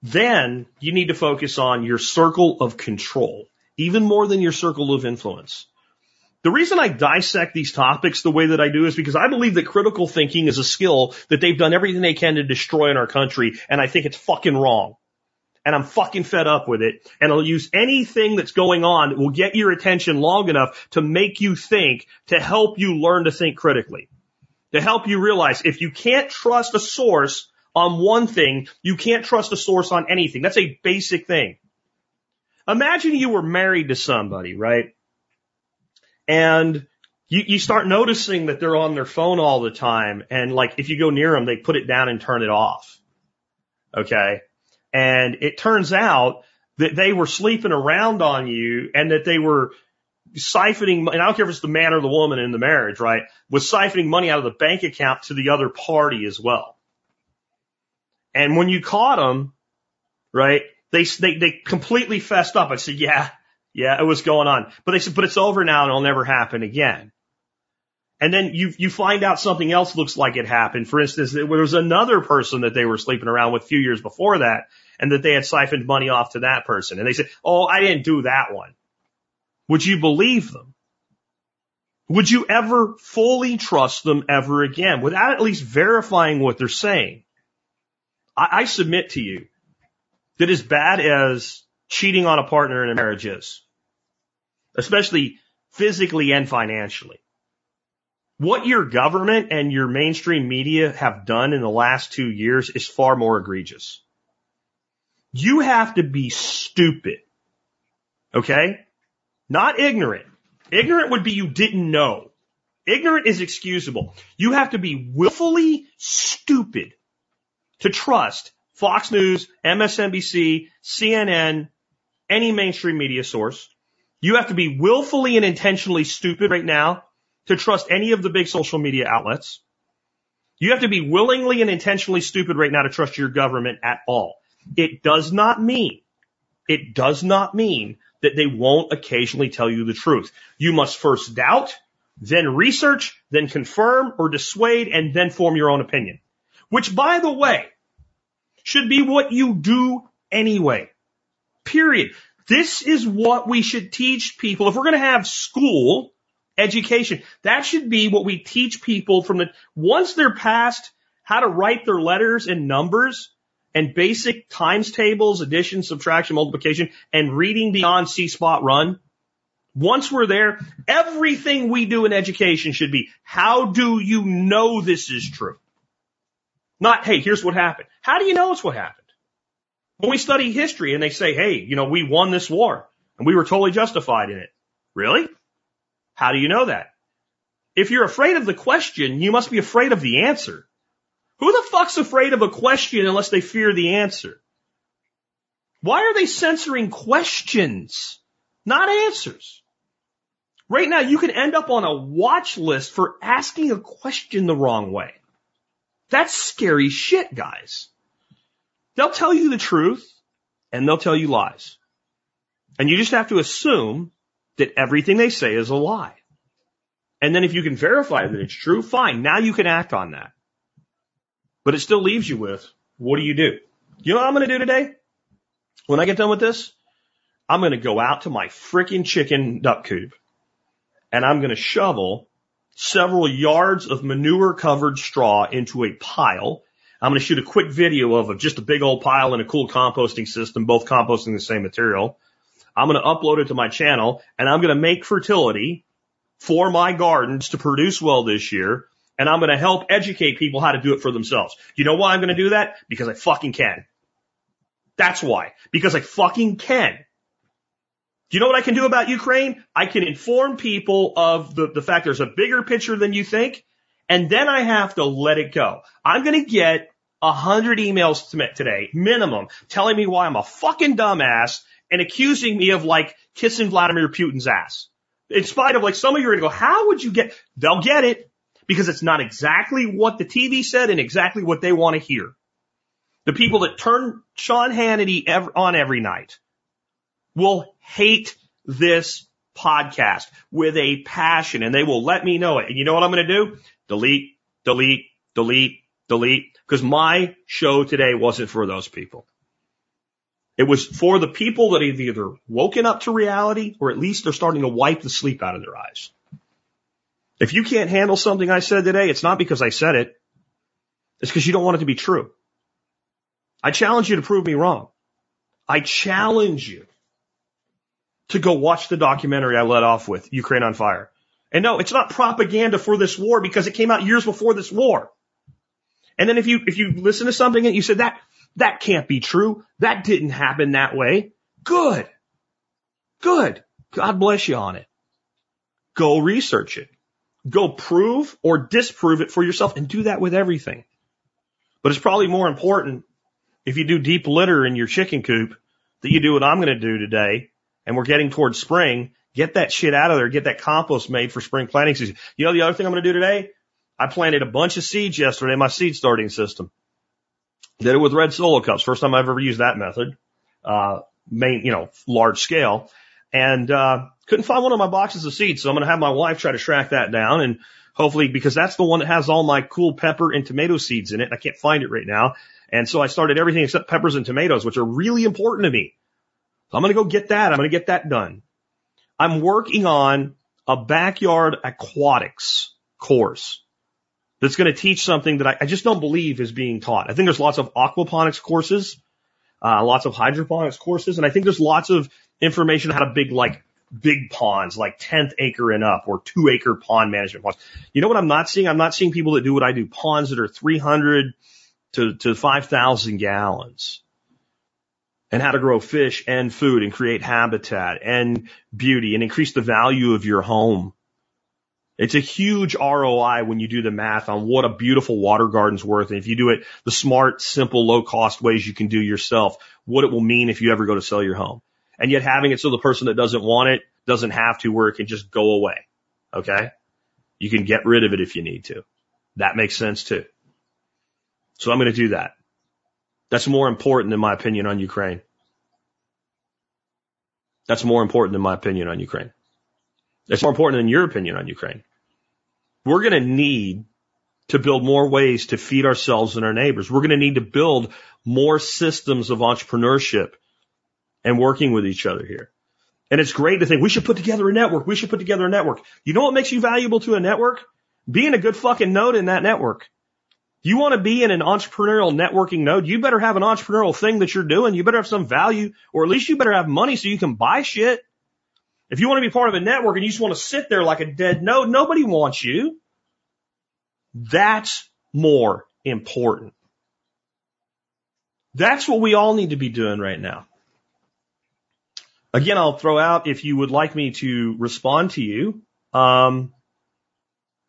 then you need to focus on your circle of control, even more than your circle of influence. The reason I dissect these topics the way that I do is because I believe that critical thinking is a skill that they've done everything they can to destroy in our country, and I think it's fucking wrong. And I'm fucking fed up with it. And I'll use anything that's going on that will get your attention long enough to make you think, to help you learn to think critically. To help you realize if you can't trust a source, on one thing, you can't trust a source on anything. That's a basic thing. Imagine you were married to somebody, right? And you, you start noticing that they're on their phone all the time. And like, if you go near them, they put it down and turn it off. Okay. And it turns out that they were sleeping around on you and that they were siphoning, and I don't care if it's the man or the woman in the marriage, right? Was siphoning money out of the bank account to the other party as well. And when you caught them, right, they, they, they completely fessed up. I said, yeah, yeah, it was going on. But they said, but it's over now and it'll never happen again. And then you, you find out something else looks like it happened. For instance, there was another person that they were sleeping around with a few years before that and that they had siphoned money off to that person. And they said, Oh, I didn't do that one. Would you believe them? Would you ever fully trust them ever again without at least verifying what they're saying? I, I submit to you that as bad as cheating on a partner in a marriage is, especially physically and financially, what your government and your mainstream media have done in the last two years is far more egregious. You have to be stupid. Okay? Not ignorant. Ignorant would be you didn't know. Ignorant is excusable. You have to be willfully stupid to trust Fox News, MSNBC, CNN, any mainstream media source. You have to be willfully and intentionally stupid right now to trust any of the big social media outlets. You have to be willingly and intentionally stupid right now to trust your government at all. It does not mean, it does not mean that they won't occasionally tell you the truth. You must first doubt, then research, then confirm or dissuade, and then form your own opinion. Which, by the way, should be what you do anyway. Period. This is what we should teach people. If we're going to have school, education, that should be what we teach people from the, once they're past how to write their letters and numbers and basic times tables, addition, subtraction, multiplication, and reading beyond C spot run, once we're there, everything we do in education should be, how do you know this is true? Not, hey, here's what happened. How do you know it's what happened? When we study history and they say, hey, you know, we won this war and we were totally justified in it. Really? How do you know that? If you're afraid of the question, you must be afraid of the answer. Who the fuck's afraid of a question unless they fear the answer? Why are they censoring questions, not answers? Right now, you can end up on a watch list for asking a question the wrong way. That's scary shit, guys. They'll tell you the truth and they'll tell you lies. And you just have to assume that everything they say is a lie. And then if you can verify that it's true, fine. Now you can act on that. But it still leaves you with, what do you do? You know what I'm going to do today? When I get done with this, I'm going to go out to my freaking chicken duck coop and I'm going to shovel several yards of manure covered straw into a pile. I'm going to shoot a quick video of, just a big old pile and a cool composting system, both composting the same material. I'm going to upload it to my channel and I'm going to make fertility for my gardens to produce well this year. And I'm going to help educate people how to do it for themselves. You know why I'm going to do that? Because I fucking can. That's why. Because I fucking can. Do you know what I can do about Ukraine? I can inform people of the, the fact there's a bigger picture than you think, and then I have to let it go. I'm going to get a hundred emails today, minimum, telling me why I'm a fucking dumbass and accusing me of like kissing Vladimir Putin's ass. In spite of like some of you are going to go, how would you get, they'll get it because it's not exactly what the TV said and exactly what they want to hear. The people that turn Sean Hannity on every night will hate this podcast with a passion and they will let me know it. And you know what I'm going to do? Delete, delete, delete, delete. Because my show today wasn't for those people. It was for the people that have either woken up to reality or at least they're starting to wipe the sleep out of their eyes. If you can't handle something I said today, it's not because I said it. It's because you don't want it to be true. I challenge you to prove me wrong. I challenge you to go watch the documentary I let off with, Ukraine on Fire. And no, it's not propaganda for this war because it came out years before this war. And then if you, if you listen to something and you said that, that can't be true. That didn't happen that way. Good. Good. God bless you on it. Go research it. Go prove or disprove it for yourself and do that with everything. But it's probably more important if you do deep litter in your chicken coop that you do what I'm going to do today and we're getting towards spring, get that shit out of there, get that compost made for spring planting season. You know the other thing I'm going to do today? I planted a bunch of seeds yesterday in my seed starting system. Did it with red solo cups. First time I've ever used that method. Uh, main, you know, large scale. And, uh, couldn't find one of my boxes of seeds. So I'm going to have my wife try to track that down and hopefully because that's the one that has all my cool pepper and tomato seeds in it. I can't find it right now. And so I started everything except peppers and tomatoes, which are really important to me. So I'm going to go get that. I'm going to get that done. I'm working on a backyard aquatics course that's going to teach something that I, I, just don't believe is being taught. I think there's lots of aquaponics courses, uh, lots of hydroponics courses, and I think there's lots of information on how to big like big ponds, like 10th acre and up or two acre pond management ponds. You know what I'm not seeing? I'm not seeing people that do what I do, ponds that are 300 to, to 5,000 gallons and how to grow fish and food and create habitat and beauty and increase the value of your home. It's a huge ROI when you do the math on what a beautiful water garden's worth. And if you do it the smart, simple, low cost ways you can do yourself, what it will mean if you ever go to sell your home. And yet having it so the person that doesn't want it doesn't have to where it can just go away. Okay. You can get rid of it if you need to. That makes sense too. So I'm going to do that. That's more important in my opinion on Ukraine. That's more important in my opinion on Ukraine. It's more important than your opinion on Ukraine. We're going to need to build more ways to feed ourselves and our neighbors. We're going to need to build more systems of entrepreneurship and working with each other here. And it's great to think we should put together a network. We should put together a network. You know what makes you valuable to a network? Being a good fucking node in that network. You want to be in an entrepreneurial networking node, you better have an entrepreneurial thing that you're doing. You better have some value, or at least you better have money so you can buy shit. If you want to be part of a network and you just want to sit there like a dead node, nobody wants you. That's more important. That's what we all need to be doing right now. Again, I'll throw out if you would like me to respond to you. Um,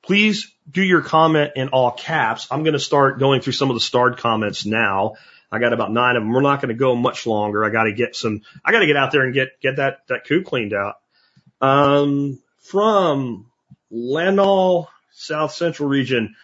please do your comment in all caps. I'm going to start going through some of the starred comments now. I got about nine of them. We're not going to go much longer. I got to get some, I got to get out there and get, get that, that coop cleaned out. Um, from Lanall, South Central region,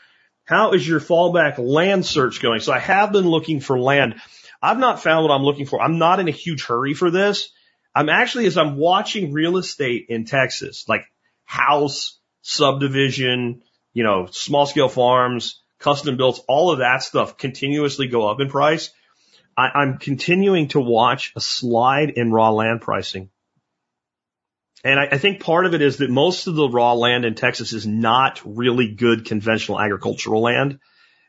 how is your fallback land search going? So I have been looking for land. I've not found what I'm looking for. I'm not in a huge hurry for this. I'm actually, as I'm watching real estate in Texas, like house, subdivision, you know, small scale farms, custom built, all of that stuff continuously go up in price. I, I'm continuing to watch a slide in raw land pricing. And I, I think part of it is that most of the raw land in Texas is not really good conventional agricultural land.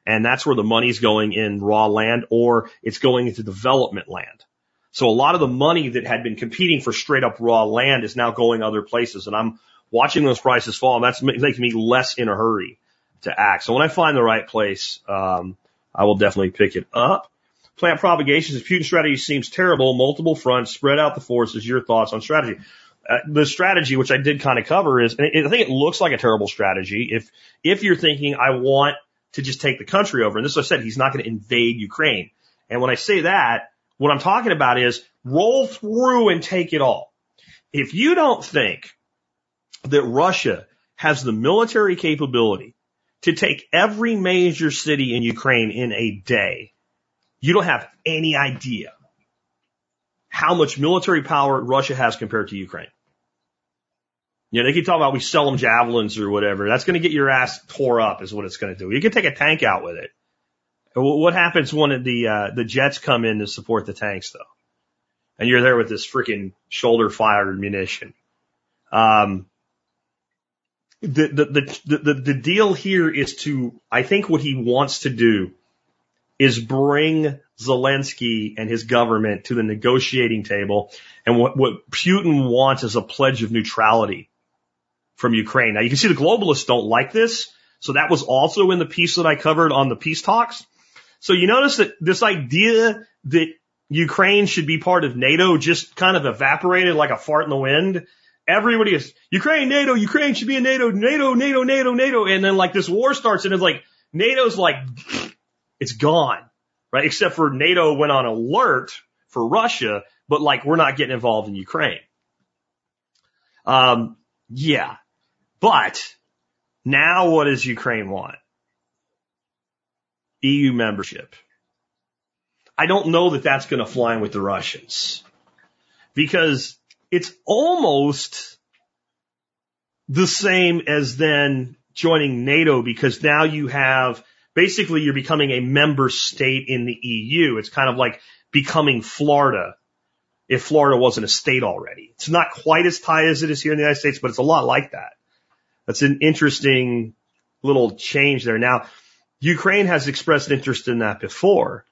And that's where the money's going in raw land or it's going into development land. So a lot of the money that had been competing for straight up raw land is now going other places. And I'm watching those prices fall. And that's making me less in a hurry to act. So when I find the right place, um, I will definitely pick it up. Plant propagations, Putin strategy seems terrible. Multiple fronts, spread out the forces. Your thoughts on strategy? Uh, the strategy, which I did kind of cover, is I think it looks like a terrible strategy. If if you're thinking I want to just take the country over, and this is what I said, he's not going to invade Ukraine. And when I say that, what I'm talking about is roll through and take it all. If you don't think that Russia has the military capability to take every major city in Ukraine in a day, you don't have any idea how much military power Russia has compared to Ukraine. You know, they keep talking about we sell them javelins or whatever. That's going to get your ass tore up is what it's going to do. You can take a tank out with it. What happens when the, uh, the jets come in to support the tanks though? And you're there with this freaking shoulder fired munition. Um, the, the, the, the, deal here is to, I think what he wants to do is bring Zelensky and his government to the negotiating table. And what, what Putin wants is a pledge of neutrality from Ukraine. Now you can see the globalists don't like this. So that was also in the piece that I covered on the peace talks. So you notice that this idea that Ukraine should be part of NATO just kind of evaporated like a fart in the wind. Everybody is Ukraine, NATO, Ukraine should be in NATO, NATO, NATO, NATO, NATO. And then like this war starts and it's like NATO's like, it's gone, right? Except for NATO went on alert for Russia, but like we're not getting involved in Ukraine. Um, yeah, but now what does Ukraine want? EU membership. I don't know that that's going to fly with the Russians because it's almost the same as then joining NATO because now you have basically you're becoming a member state in the EU. It's kind of like becoming Florida if Florida wasn't a state already. It's not quite as tight as it is here in the United States, but it's a lot like that. That's an interesting little change there. Now, Ukraine has expressed interest in that before.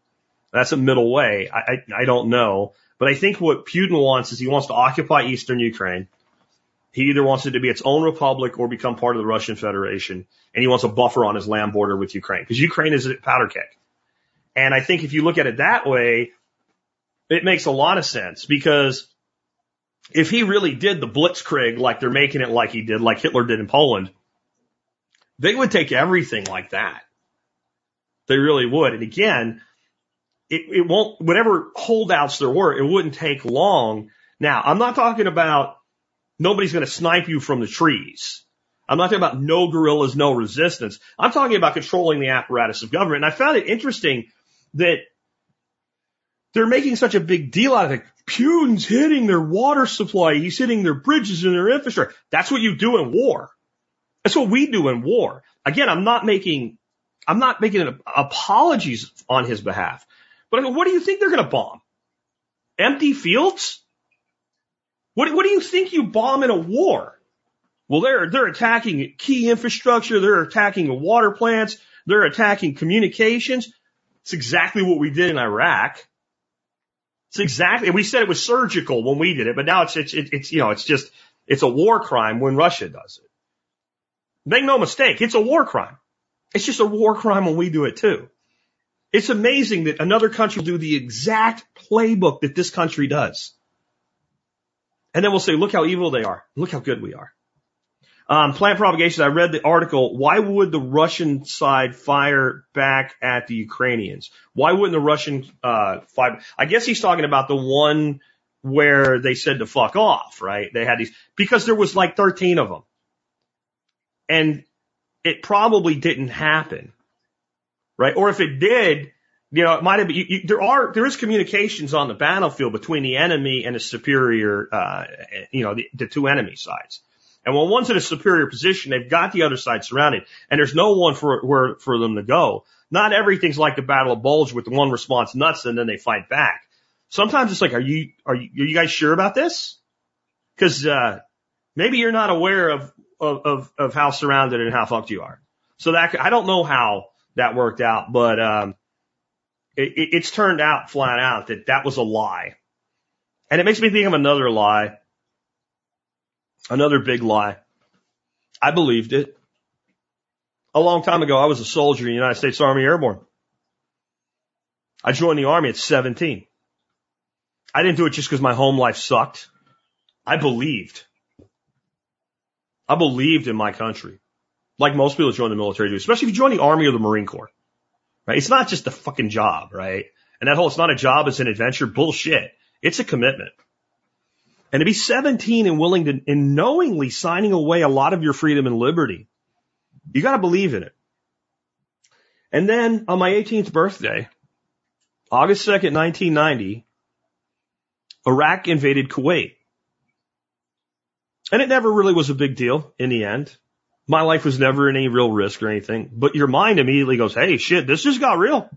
That's a middle way. I, I, I don't know. But I think what Putin wants is he wants to occupy eastern Ukraine. He either wants it to be its own republic or become part of the Russian Federation. And he wants a buffer on his land border with Ukraine because Ukraine is a powder keg. And I think if you look at it that way, it makes a lot of sense because if he really did the blitzkrieg like they're making it like he did, like Hitler did in Poland, They would take everything like that. They really would. And again, it, it won't, whatever holdouts there were, it wouldn't take long. Now, I'm not talking about nobody's going to snipe you from the trees. I'm not talking about no guerrillas, no resistance. I'm talking about controlling the apparatus of government. And I found it interesting that they're making such a big deal out of it. Putin's hitting their water supply. He's hitting their bridges and their infrastructure. That's what you do in war. That's what we do in war. Again, I'm not making, I'm not making apologies on his behalf. But what do you think they're going to bomb? Empty fields? What, what do you think you bomb in a war? Well, they're, they're attacking key infrastructure. They're attacking water plants. They're attacking communications. It's exactly what we did in Iraq. It's exactly, we said it was surgical when we did it, but now it's, it's, it's, you know, it's just, it's a war crime when Russia does it. Make no mistake, it's a war crime. It's just a war crime when we do it too. It's amazing that another country will do the exact playbook that this country does. And then we'll say, look how evil they are. Look how good we are. Um, plant propagation. I read the article. Why would the Russian side fire back at the Ukrainians? Why wouldn't the Russian uh, fire? I guess he's talking about the one where they said to fuck off, right? They had these because there was like 13 of them, and it probably didn't happen, right? Or if it did, you know, it might have been. You, you, there are there is communications on the battlefield between the enemy and the superior, uh, you know, the, the two enemy sides. And when one's in a superior position, they've got the other side surrounded, and there's no one for where for them to go. Not everything's like the Battle of Bulge with one response nuts and then they fight back. Sometimes it's like, are you are you, are you guys sure about this? Because uh, maybe you're not aware of, of of of how surrounded and how fucked you are. So that I don't know how that worked out, but um, it, it's turned out flat out that that was a lie, and it makes me think of another lie Another big lie. I believed it. A long time ago, I was a soldier in the United States Army Airborne. I joined the Army at 17. I didn't do it just because my home life sucked. I believed. I believed in my country. Like most people join the military do, especially if you join the Army or the Marine Corps. Right? It's not just a fucking job, right? And that whole, it's not a job, it's an adventure. Bullshit. It's a commitment. And to be 17 and willing to, and knowingly signing away a lot of your freedom and liberty, you got to believe in it. And then on my 18th birthday, August 2nd, 1990, Iraq invaded Kuwait. And it never really was a big deal in the end. My life was never in any real risk or anything, but your mind immediately goes, Hey, shit, this just got real.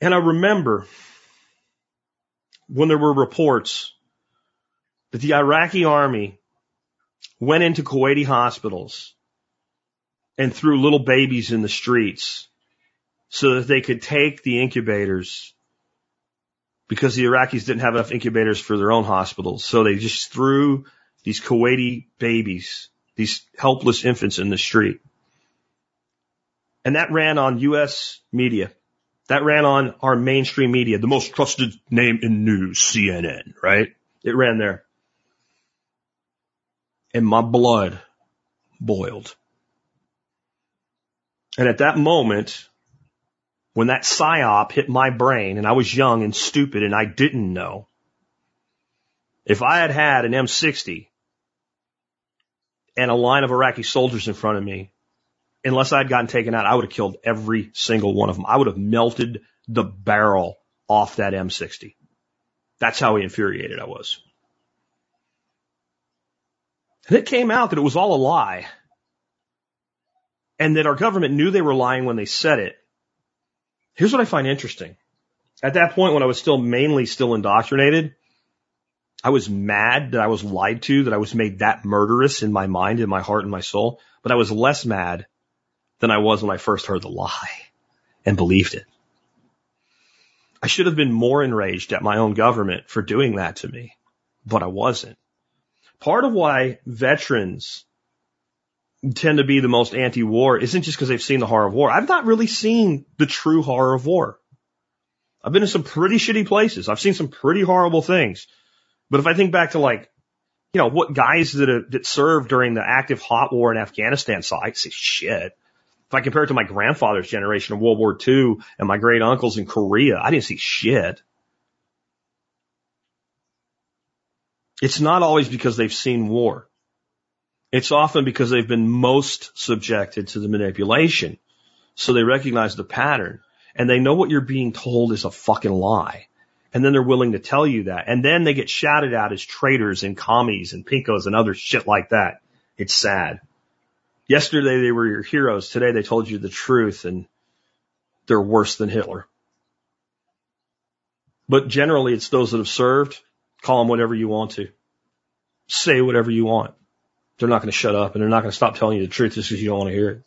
And I remember when there were reports that the Iraqi army went into Kuwaiti hospitals and threw little babies in the streets so that they could take the incubators because the Iraqis didn't have enough incubators for their own hospitals. So they just threw these Kuwaiti babies, these helpless infants in the street. And that ran on U.S. media. That ran on our mainstream media, the most trusted name in news, CNN, right? It ran there. And my blood boiled. And at that moment, when that psyop hit my brain and I was young and stupid and I didn't know, if I had had an M60 and a line of Iraqi soldiers in front of me, unless I'd gotten taken out, I would have killed every single one of them. I would have melted the barrel off that M60. That's how infuriated I was. And it came out that it was all a lie. And that our government knew they were lying when they said it. Here's what I find interesting. At that point, when I was still mainly still indoctrinated, I was mad that I was lied to, that I was made that murderous in my mind, in my heart, in my soul. But I was less mad than I was when I first heard the lie and believed it. I should have been more enraged at my own government for doing that to me, but I wasn't. Part of why veterans tend to be the most anti-war isn't just because they've seen the horror of war. I've not really seen the true horror of war. I've been in some pretty shitty places. I've seen some pretty horrible things. But if I think back to like, you know, what guys that have, that served during the active hot war in Afghanistan saw, I say shit. If I compare it to my grandfather's generation of World War II and my great uncles in Korea, I didn't see shit. It's not always because they've seen war. It's often because they've been most subjected to the manipulation. So they recognize the pattern and they know what you're being told is a fucking lie. And then they're willing to tell you that. And then they get shouted at as traitors and commies and pinkos and other shit like that. It's sad. Yesterday they were your heroes. Today they told you the truth and they're worse than Hitler. But generally it's those that have served. Call them whatever you want to. Say whatever you want. They're not going to shut up and they're not going to stop telling you the truth just because you don't want to hear it.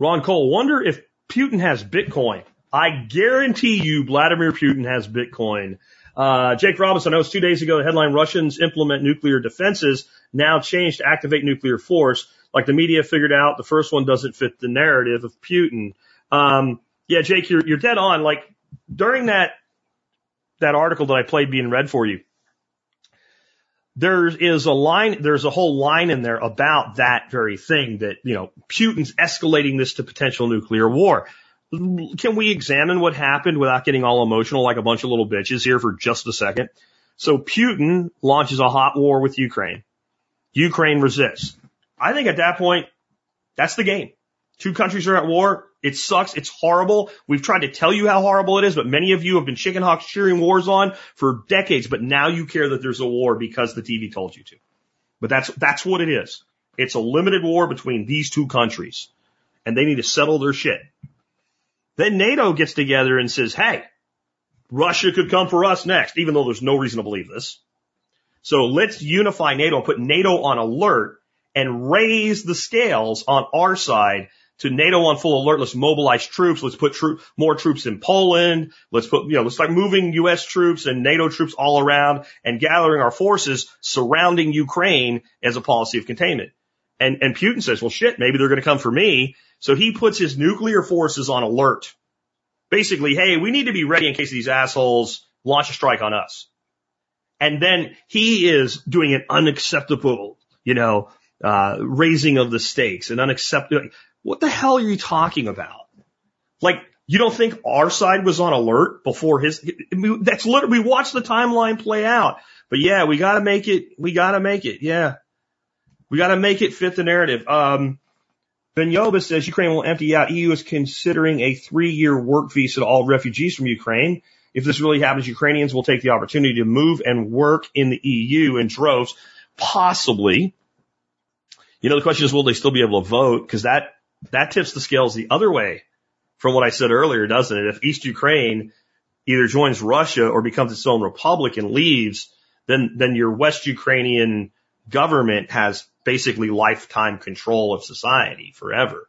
Ron Cole, wonder if Putin has Bitcoin. I guarantee you Vladimir Putin has Bitcoin. Uh, Jake Robinson, I was two days ago, the headline Russians implement nuclear defenses, now changed to activate nuclear force. Like the media figured out, the first one doesn't fit the narrative of Putin. Um, yeah, Jake, you're, you're dead on. Like during that, that article that I played being read for you, there is a line, there's a whole line in there about that very thing that, you know, Putin's escalating this to potential nuclear war. Can we examine what happened without getting all emotional like a bunch of little bitches here for just a second? So Putin launches a hot war with Ukraine. Ukraine resists. I think at that point, that's the game. Two countries are at war. It sucks. It's horrible. We've tried to tell you how horrible it is, but many of you have been chicken hawks cheering wars on for decades, but now you care that there's a war because the TV told you to. But that's, that's what it is. It's a limited war between these two countries and they need to settle their shit. Then NATO gets together and says, Hey, Russia could come for us next, even though there's no reason to believe this. So let's unify NATO put NATO on alert and raise the scales on our side to NATO on full alert. Let's mobilize troops. Let's put tro- more troops in Poland. Let's put, you know, let's start moving U.S. troops and NATO troops all around and gathering our forces surrounding Ukraine as a policy of containment. And, and Putin says, well, shit, maybe they're going to come for me. So he puts his nuclear forces on alert. Basically, hey, we need to be ready in case these assholes launch a strike on us. And then he is doing an unacceptable, you know, uh, raising of the stakes and unacceptable. What the hell are you talking about? Like, you don't think our side was on alert before his, that's literally, we watched the timeline play out. But yeah, we gotta make it, we gotta make it, yeah. We gotta make it fit the narrative. Um, Benyoba says Ukraine will empty out. EU is considering a three-year work visa to all refugees from Ukraine. If this really happens, Ukrainians will take the opportunity to move and work in the EU in droves. Possibly. You know, the question is, will they still be able to vote? Because that that tips the scales the other way from what I said earlier, doesn't it? If East Ukraine either joins Russia or becomes its own republic and leaves, then, then your West Ukrainian government has basically lifetime control of society forever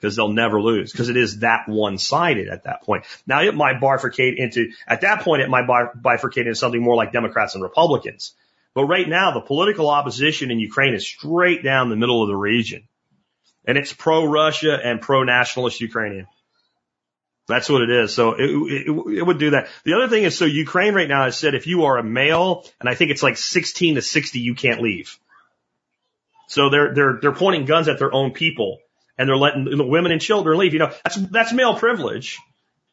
because they'll never lose because it is that one sided at that point. Now it might bifurcate into, at that point, it might bifurcate into something more like Democrats and Republicans. But right now, the political opposition in Ukraine is straight down the middle of the region and it's pro Russia and pro nationalist Ukrainian. That's what it is. So it, it, it, would do that. The other thing is, so Ukraine right now has said if you are a male, and I think it's like 16 to 60, you can't leave. So they're, they're, they're pointing guns at their own people and they're letting the women and children leave. You know, that's, that's male privilege.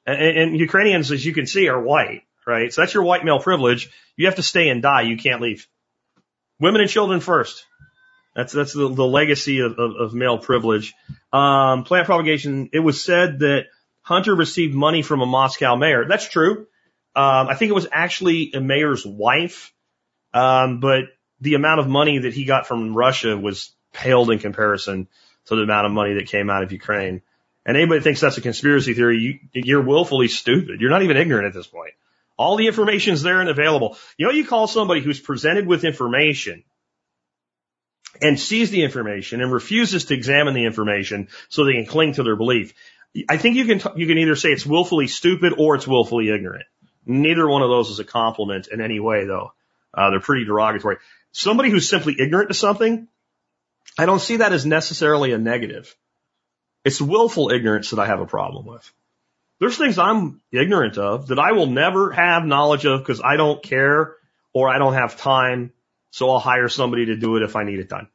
And, and Ukrainians, as you can see, are white, right? So that's your white male privilege. You have to stay and die. You can't leave. Women and children first. That's that's the, the legacy of, of, of male privilege. Um, plant propagation. It was said that Hunter received money from a Moscow mayor. That's true. Um, I think it was actually a mayor's wife, um, but the amount of money that he got from Russia was paled in comparison to the amount of money that came out of Ukraine. And anybody thinks that's a conspiracy theory, you, you're willfully stupid. You're not even ignorant at this point. All the information's there and available. You know, you call somebody who's presented with information and sees the information and refuses to examine the information so they can cling to their belief. I think you can, t- you can either say it's willfully stupid or it's willfully ignorant. Neither one of those is a compliment in any way though. Uh, they're pretty derogatory. Somebody who's simply ignorant to something, I don't see that as necessarily a negative. It's willful ignorance that I have a problem with. There's things I'm ignorant of that I will never have knowledge of because I don't care or I don't have time So I'll hire somebody to do it if I need it done.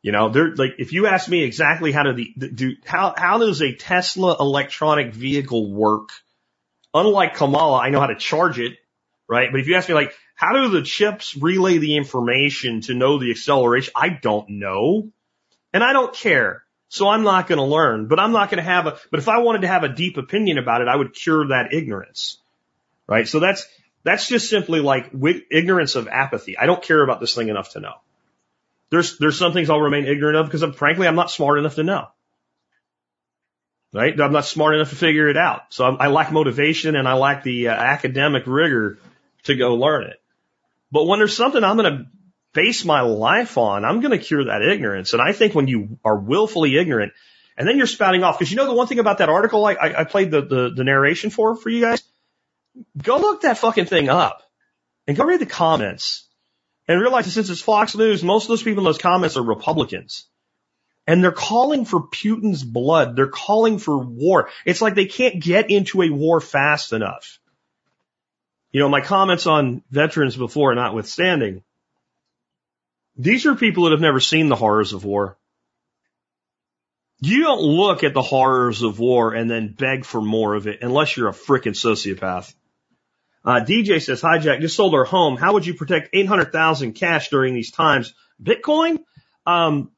You know, they're like, if you ask me exactly how do the, do, how, how does a Tesla electronic vehicle work? Unlike Kamala, I know how to charge it, right? But if you ask me like, how do the chips relay the information to know the acceleration? I don't know. And I don't care. So I'm not going to learn, but I'm not going to have a, but if I wanted to have a deep opinion about it, I would cure that ignorance. Right? So that's, that's just simply like ignorance of apathy. I don't care about this thing enough to know. There's, there's some things I'll remain ignorant of because I'm, frankly, I'm not smart enough to know. Right? I'm not smart enough to figure it out. So I, I lack motivation and I lack the uh, academic rigor to go learn it. But when there's something I'm going to base my life on, I'm going to cure that ignorance. And I think when you are willfully ignorant and then you're spouting off, because you know the one thing about that article I, I, I played the, the, the narration for, for you guys? Go look that fucking thing up and go read the comments and realize that since it's Fox News, most of those people in those comments are Republicans. And they're calling for Putin's blood. They're calling for war. It's like they can't get into a war fast enough. You know, my comments on veterans before notwithstanding, these are people that have never seen the horrors of war. You don't look at the horrors of war and then beg for more of it unless you're a freaking sociopath. Uh, DJ says, hi Jack, just sold our home. How would you protect 800,000 cash during these times? Bitcoin? Um,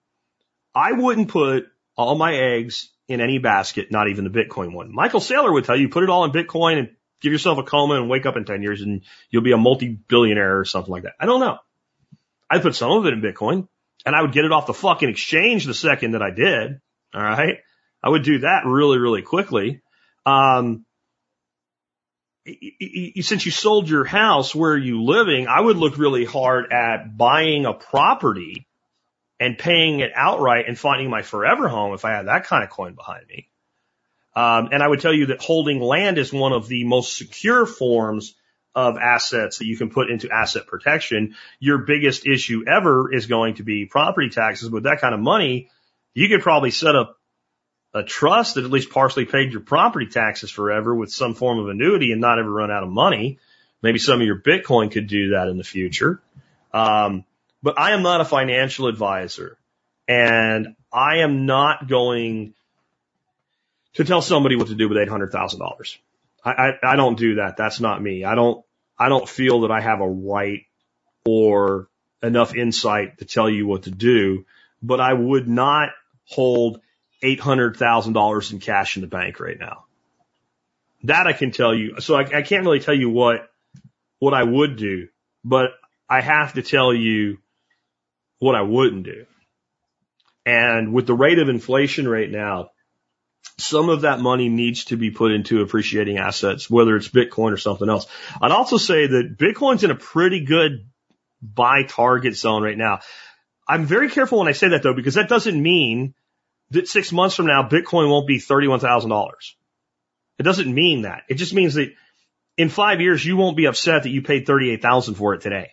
I wouldn't put all my eggs in any basket, not even the Bitcoin one. Michael Saylor would tell you, put it all in Bitcoin and give yourself a coma and wake up in 10 years and you'll be a multi-billionaire or something like that. I don't know. I'd put some of it in Bitcoin and I would get it off the fucking exchange the second that I did. All right. I would do that really, really quickly. Um, since you sold your house, where are you living? I would look really hard at buying a property and paying it outright and finding my forever home if I had that kind of coin behind me. Um, and I would tell you that holding land is one of the most secure forms of assets that you can put into asset protection. Your biggest issue ever is going to be property taxes. With that kind of money, you could probably set up a trust that at least partially paid your property taxes forever with some form of annuity and not ever run out of money. Maybe some of your Bitcoin could do that in the future. Um, but I am not a financial advisor and I am not going to tell somebody what to do with $800,000. I, I, I don't do that. That's not me. I don't, I don't feel that I have a right or enough insight to tell you what to do, but I would not hold $800,000 in cash in the bank right now. That I can tell you. So I, I can't really tell you what, what I would do, but I have to tell you what I wouldn't do. And with the rate of inflation right now, some of that money needs to be put into appreciating assets, whether it's Bitcoin or something else. I'd also say that Bitcoin's in a pretty good buy target zone right now. I'm very careful when I say that though, because that doesn't mean that six months from now, Bitcoin won't be $31,000. It doesn't mean that. It just means that in five years, you won't be upset that you paid 38,000 for it today.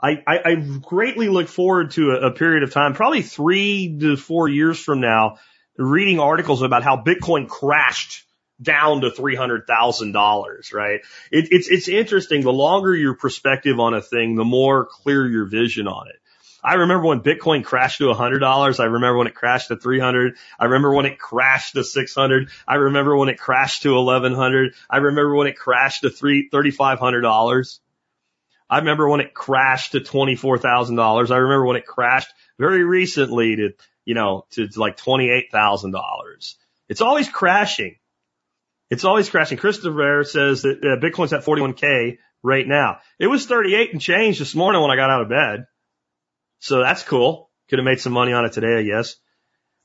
I, I, I greatly look forward to a, a period of time, probably three to four years from now, reading articles about how Bitcoin crashed down to $300,000, right? It, it's, it's interesting. The longer your perspective on a thing, the more clear your vision on it. I remember when Bitcoin crashed to $100. I remember when it crashed to 300. I remember when it crashed to 600. I remember when it crashed to 1100. I remember when it crashed to three, $3,500. I remember when it crashed to $24,000. I remember when it crashed very recently to, you know, to, to like $28,000. It's always crashing. It's always crashing. Christopher says that uh, Bitcoin's at 41K right now. It was 38 and change this morning when I got out of bed. So that's cool. Could have made some money on it today, I guess.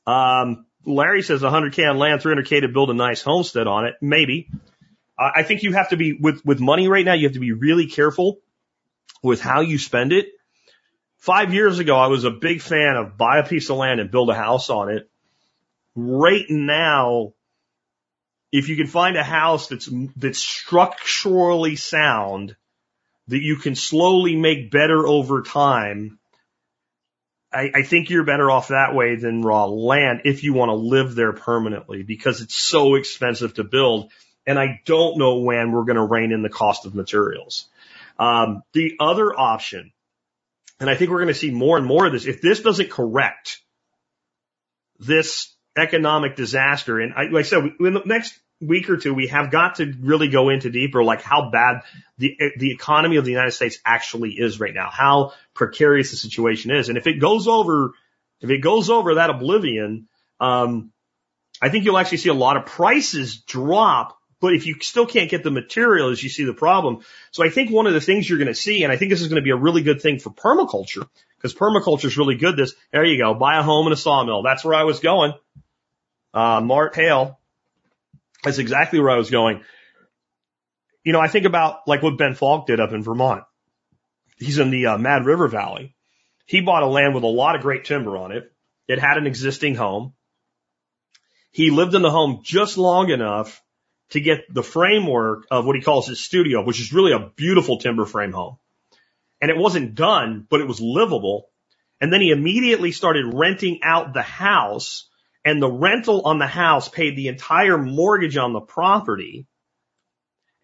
Um, Larry says 100k on land, 300k to build a nice homestead on it. Maybe. I think you have to be with with money right now. You have to be really careful with how you spend it. Five years ago, I was a big fan of buy a piece of land and build a house on it. Right now, if you can find a house that's that's structurally sound, that you can slowly make better over time, I, I think you're better off that way than raw land if you want to live there permanently because it's so expensive to build. And I don't know when we're going to rein in the cost of materials. Um, the other option, and I think we're going to see more and more of this, if this doesn't correct this economic disaster, and I, like I said, in the next week or two, we have got to really go into deeper, like how bad the the economy of the United States actually is right now, how precarious the situation is, and if it goes over, if it goes over that oblivion, um, I think you'll actually see a lot of prices drop. But if you still can't get the materials, you see the problem. So I think one of the things you're going to see, and I think this is going to be a really good thing for permaculture, because permaculture is really good. This, there you go, buy a home and a sawmill. That's where I was going. Uh, Mart Hale that's exactly where I was going. You know, I think about like what Ben Falk did up in Vermont. He's in the uh, Mad River Valley. He bought a land with a lot of great timber on it. It had an existing home. He lived in the home just long enough to get the framework of what he calls his studio, which is really a beautiful timber frame home. And it wasn't done, but it was livable. And then he immediately started renting out the house and the rental on the house paid the entire mortgage on the property.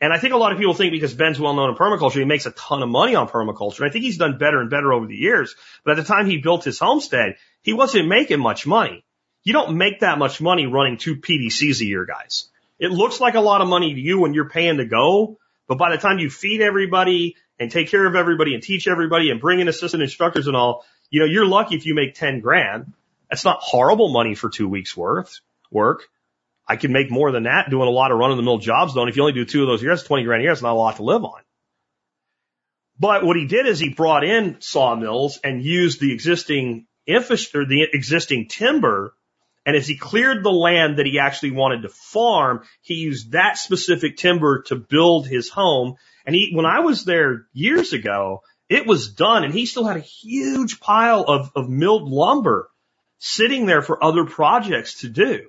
And I think a lot of people think because Ben's well known in permaculture, he makes a ton of money on permaculture. And I think he's done better and better over the years. But at the time he built his homestead, he wasn't making much money. You don't make that much money running two PDCs a year, guys. It looks like a lot of money to you when you're paying to go, but by the time you feed everybody and take care of everybody and teach everybody and bring in assistant instructors and all, you know, you're lucky if you make 10 grand. That's not horrible money for two weeks worth work. I can make more than that doing a lot of run of the mill jobs though. And if you only do two of those years, 20 grand a year, it's not a lot to live on. But what he did is he brought in sawmills and used the existing infrastructure, the existing timber. And as he cleared the land that he actually wanted to farm, he used that specific timber to build his home. And he, when I was there years ago, it was done and he still had a huge pile of, of milled lumber sitting there for other projects to do.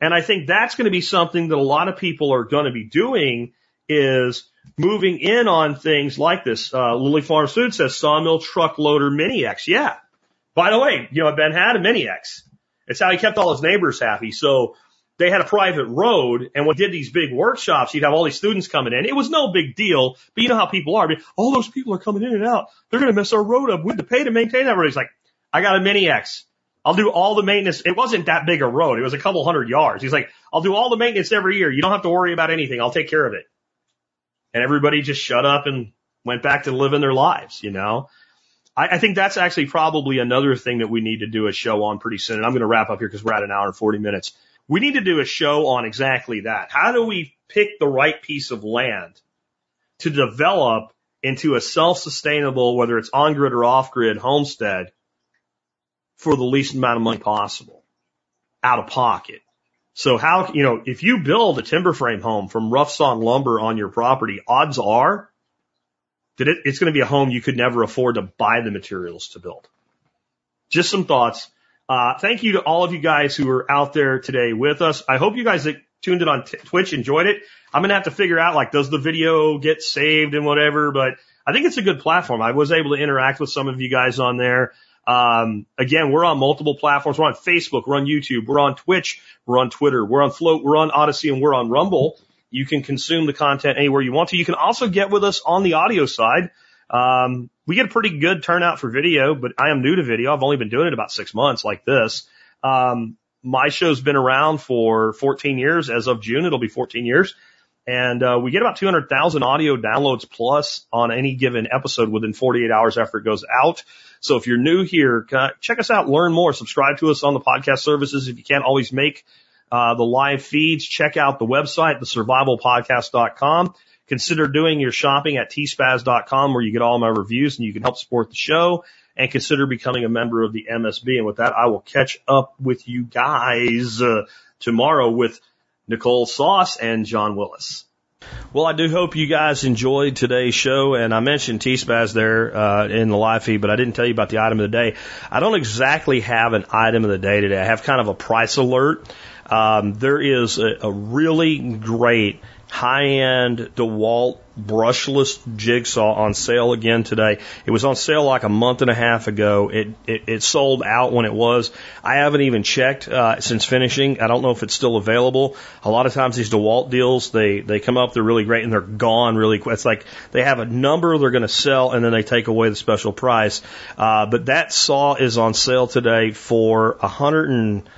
And I think that's going to be something that a lot of people are going to be doing is moving in on things like this. Uh, Lily Farm Food says sawmill truck loader mini X. Yeah. By the way, you know, Ben had a mini X. It's how he kept all his neighbors happy. So they had a private road and when did these big workshops, you'd have all these students coming in. It was no big deal, but you know how people are. I mean, all those people are coming in and out. They're going to mess our road up. We have to pay to maintain that road. He's like, I got a mini X. I'll do all the maintenance. It wasn't that big a road. It was a couple hundred yards. He's like, I'll do all the maintenance every year. You don't have to worry about anything. I'll take care of it. And everybody just shut up and went back to living their lives, you know? I, I think that's actually probably another thing that we need to do a show on pretty soon. And I'm going to wrap up here because we're at an hour and 40 minutes. We need to do a show on exactly that. How do we pick the right piece of land to develop into a self-sustainable, whether it's on grid or off grid homestead for the least amount of money possible out of pocket. So how, you know, if you build a timber frame home from rough sawn lumber on your property, odds are that it, it's going to be a home you could never afford to buy the materials to build. Just some thoughts. Uh, thank you to all of you guys who are out there today with us. I hope you guys that tuned in on t- Twitch enjoyed it. I'm going to have to figure out like, does the video get saved and whatever, but I think it's a good platform. I was able to interact with some of you guys on there. Um, again, we're on multiple platforms. We're on Facebook, we're on YouTube, we're on Twitch, we're on Twitter, we're on Flote, we're on Odysee, and we're on Rumble. You can consume the content anywhere you want to. You can also get with us on the audio side. Um, we get a pretty good turnout for video, but I am new to video. I've only been doing it about six months like this. Um, my show's been around for 14 years. As of June, it'll be 14 years. And uh, we get about 200,000 audio downloads plus on any given episode within 48 hours after it goes out. So if you're new here, check us out, learn more, subscribe to us on the podcast services. If you can't always make uh, the live feeds, check out the website, thesurvivalpodcast.com. Consider doing your shopping at tspaz.com where you get all my reviews and you can help support the show and consider becoming a member of the MSB. And with that, I will catch up with you guys uh, tomorrow with Nicole Sauce and John Willis. Well, I do hope you guys enjoyed today's show, and I mentioned T-Spaz there uh, in the live feed, but I didn't tell you about the item of the day. I don't exactly have an item of the day today. I have kind of a price alert. Um, there is a, a really great high-end DeWalt brushless jigsaw on sale again today. It was on sale like a month and a half ago. It it, it sold out when it was. I haven't even checked uh, since finishing. I don't know if it's still available. A lot of times these DeWalt deals they they come up, they're really great, and they're gone really quick. It's like they have a number they're going to sell, and then they take away the special price. Uh, but that saw is on sale today for a hundred and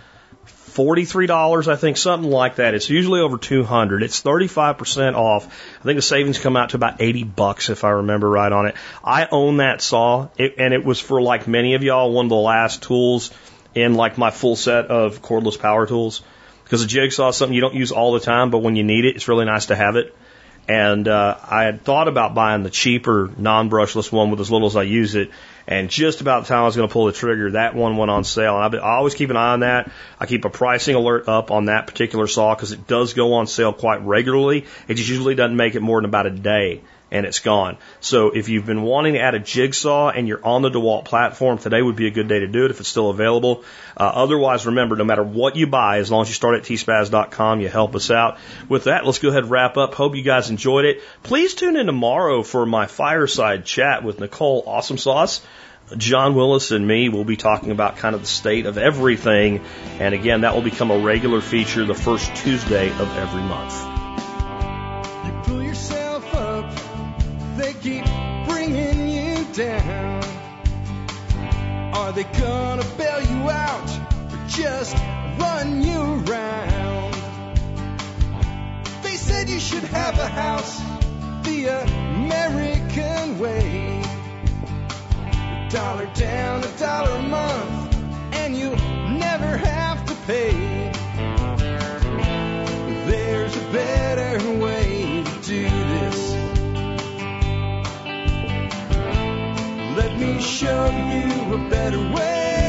$43, I think, something like that. It's usually over 200. It's 35% off. I think the savings come out to about 80 bucks if I remember right on it. I own that saw it, and it was for like many of y'all one of the last tools in like my full set of cordless power tools because a jigsaw is something you don't use all the time, but when you need it, it's really nice to have it. And uh, I had thought about buying the cheaper non-brushless one with as little as I use it, and just about the time I was going to pull the trigger, that one went on sale. And I, I always keep an eye on that. I keep a pricing alert up on that particular saw because it does go on sale quite regularly. It just usually doesn't make it more than about a day and it's gone. So if you've been wanting to add a jigsaw and you're on the DeWalt platform, today would be a good day to do it if it's still available. Uh, otherwise, remember, no matter what you buy, as long as you start at tspaz.com, you help us out. With that, let's go ahead and wrap up. Hope you guys enjoyed it. Please tune in tomorrow for my fireside chat with Nicole Awesome Sauce. John Willis and me will be talking about kind of the state of everything. And again, that will become a regular feature the first Tuesday of every month. Keep bringing you down. Are they gonna bail you out or just run you around? They said you should have a house the American way. A dollar down, a dollar a month, and you'll never have to pay. There's a better way to do me show you a better way.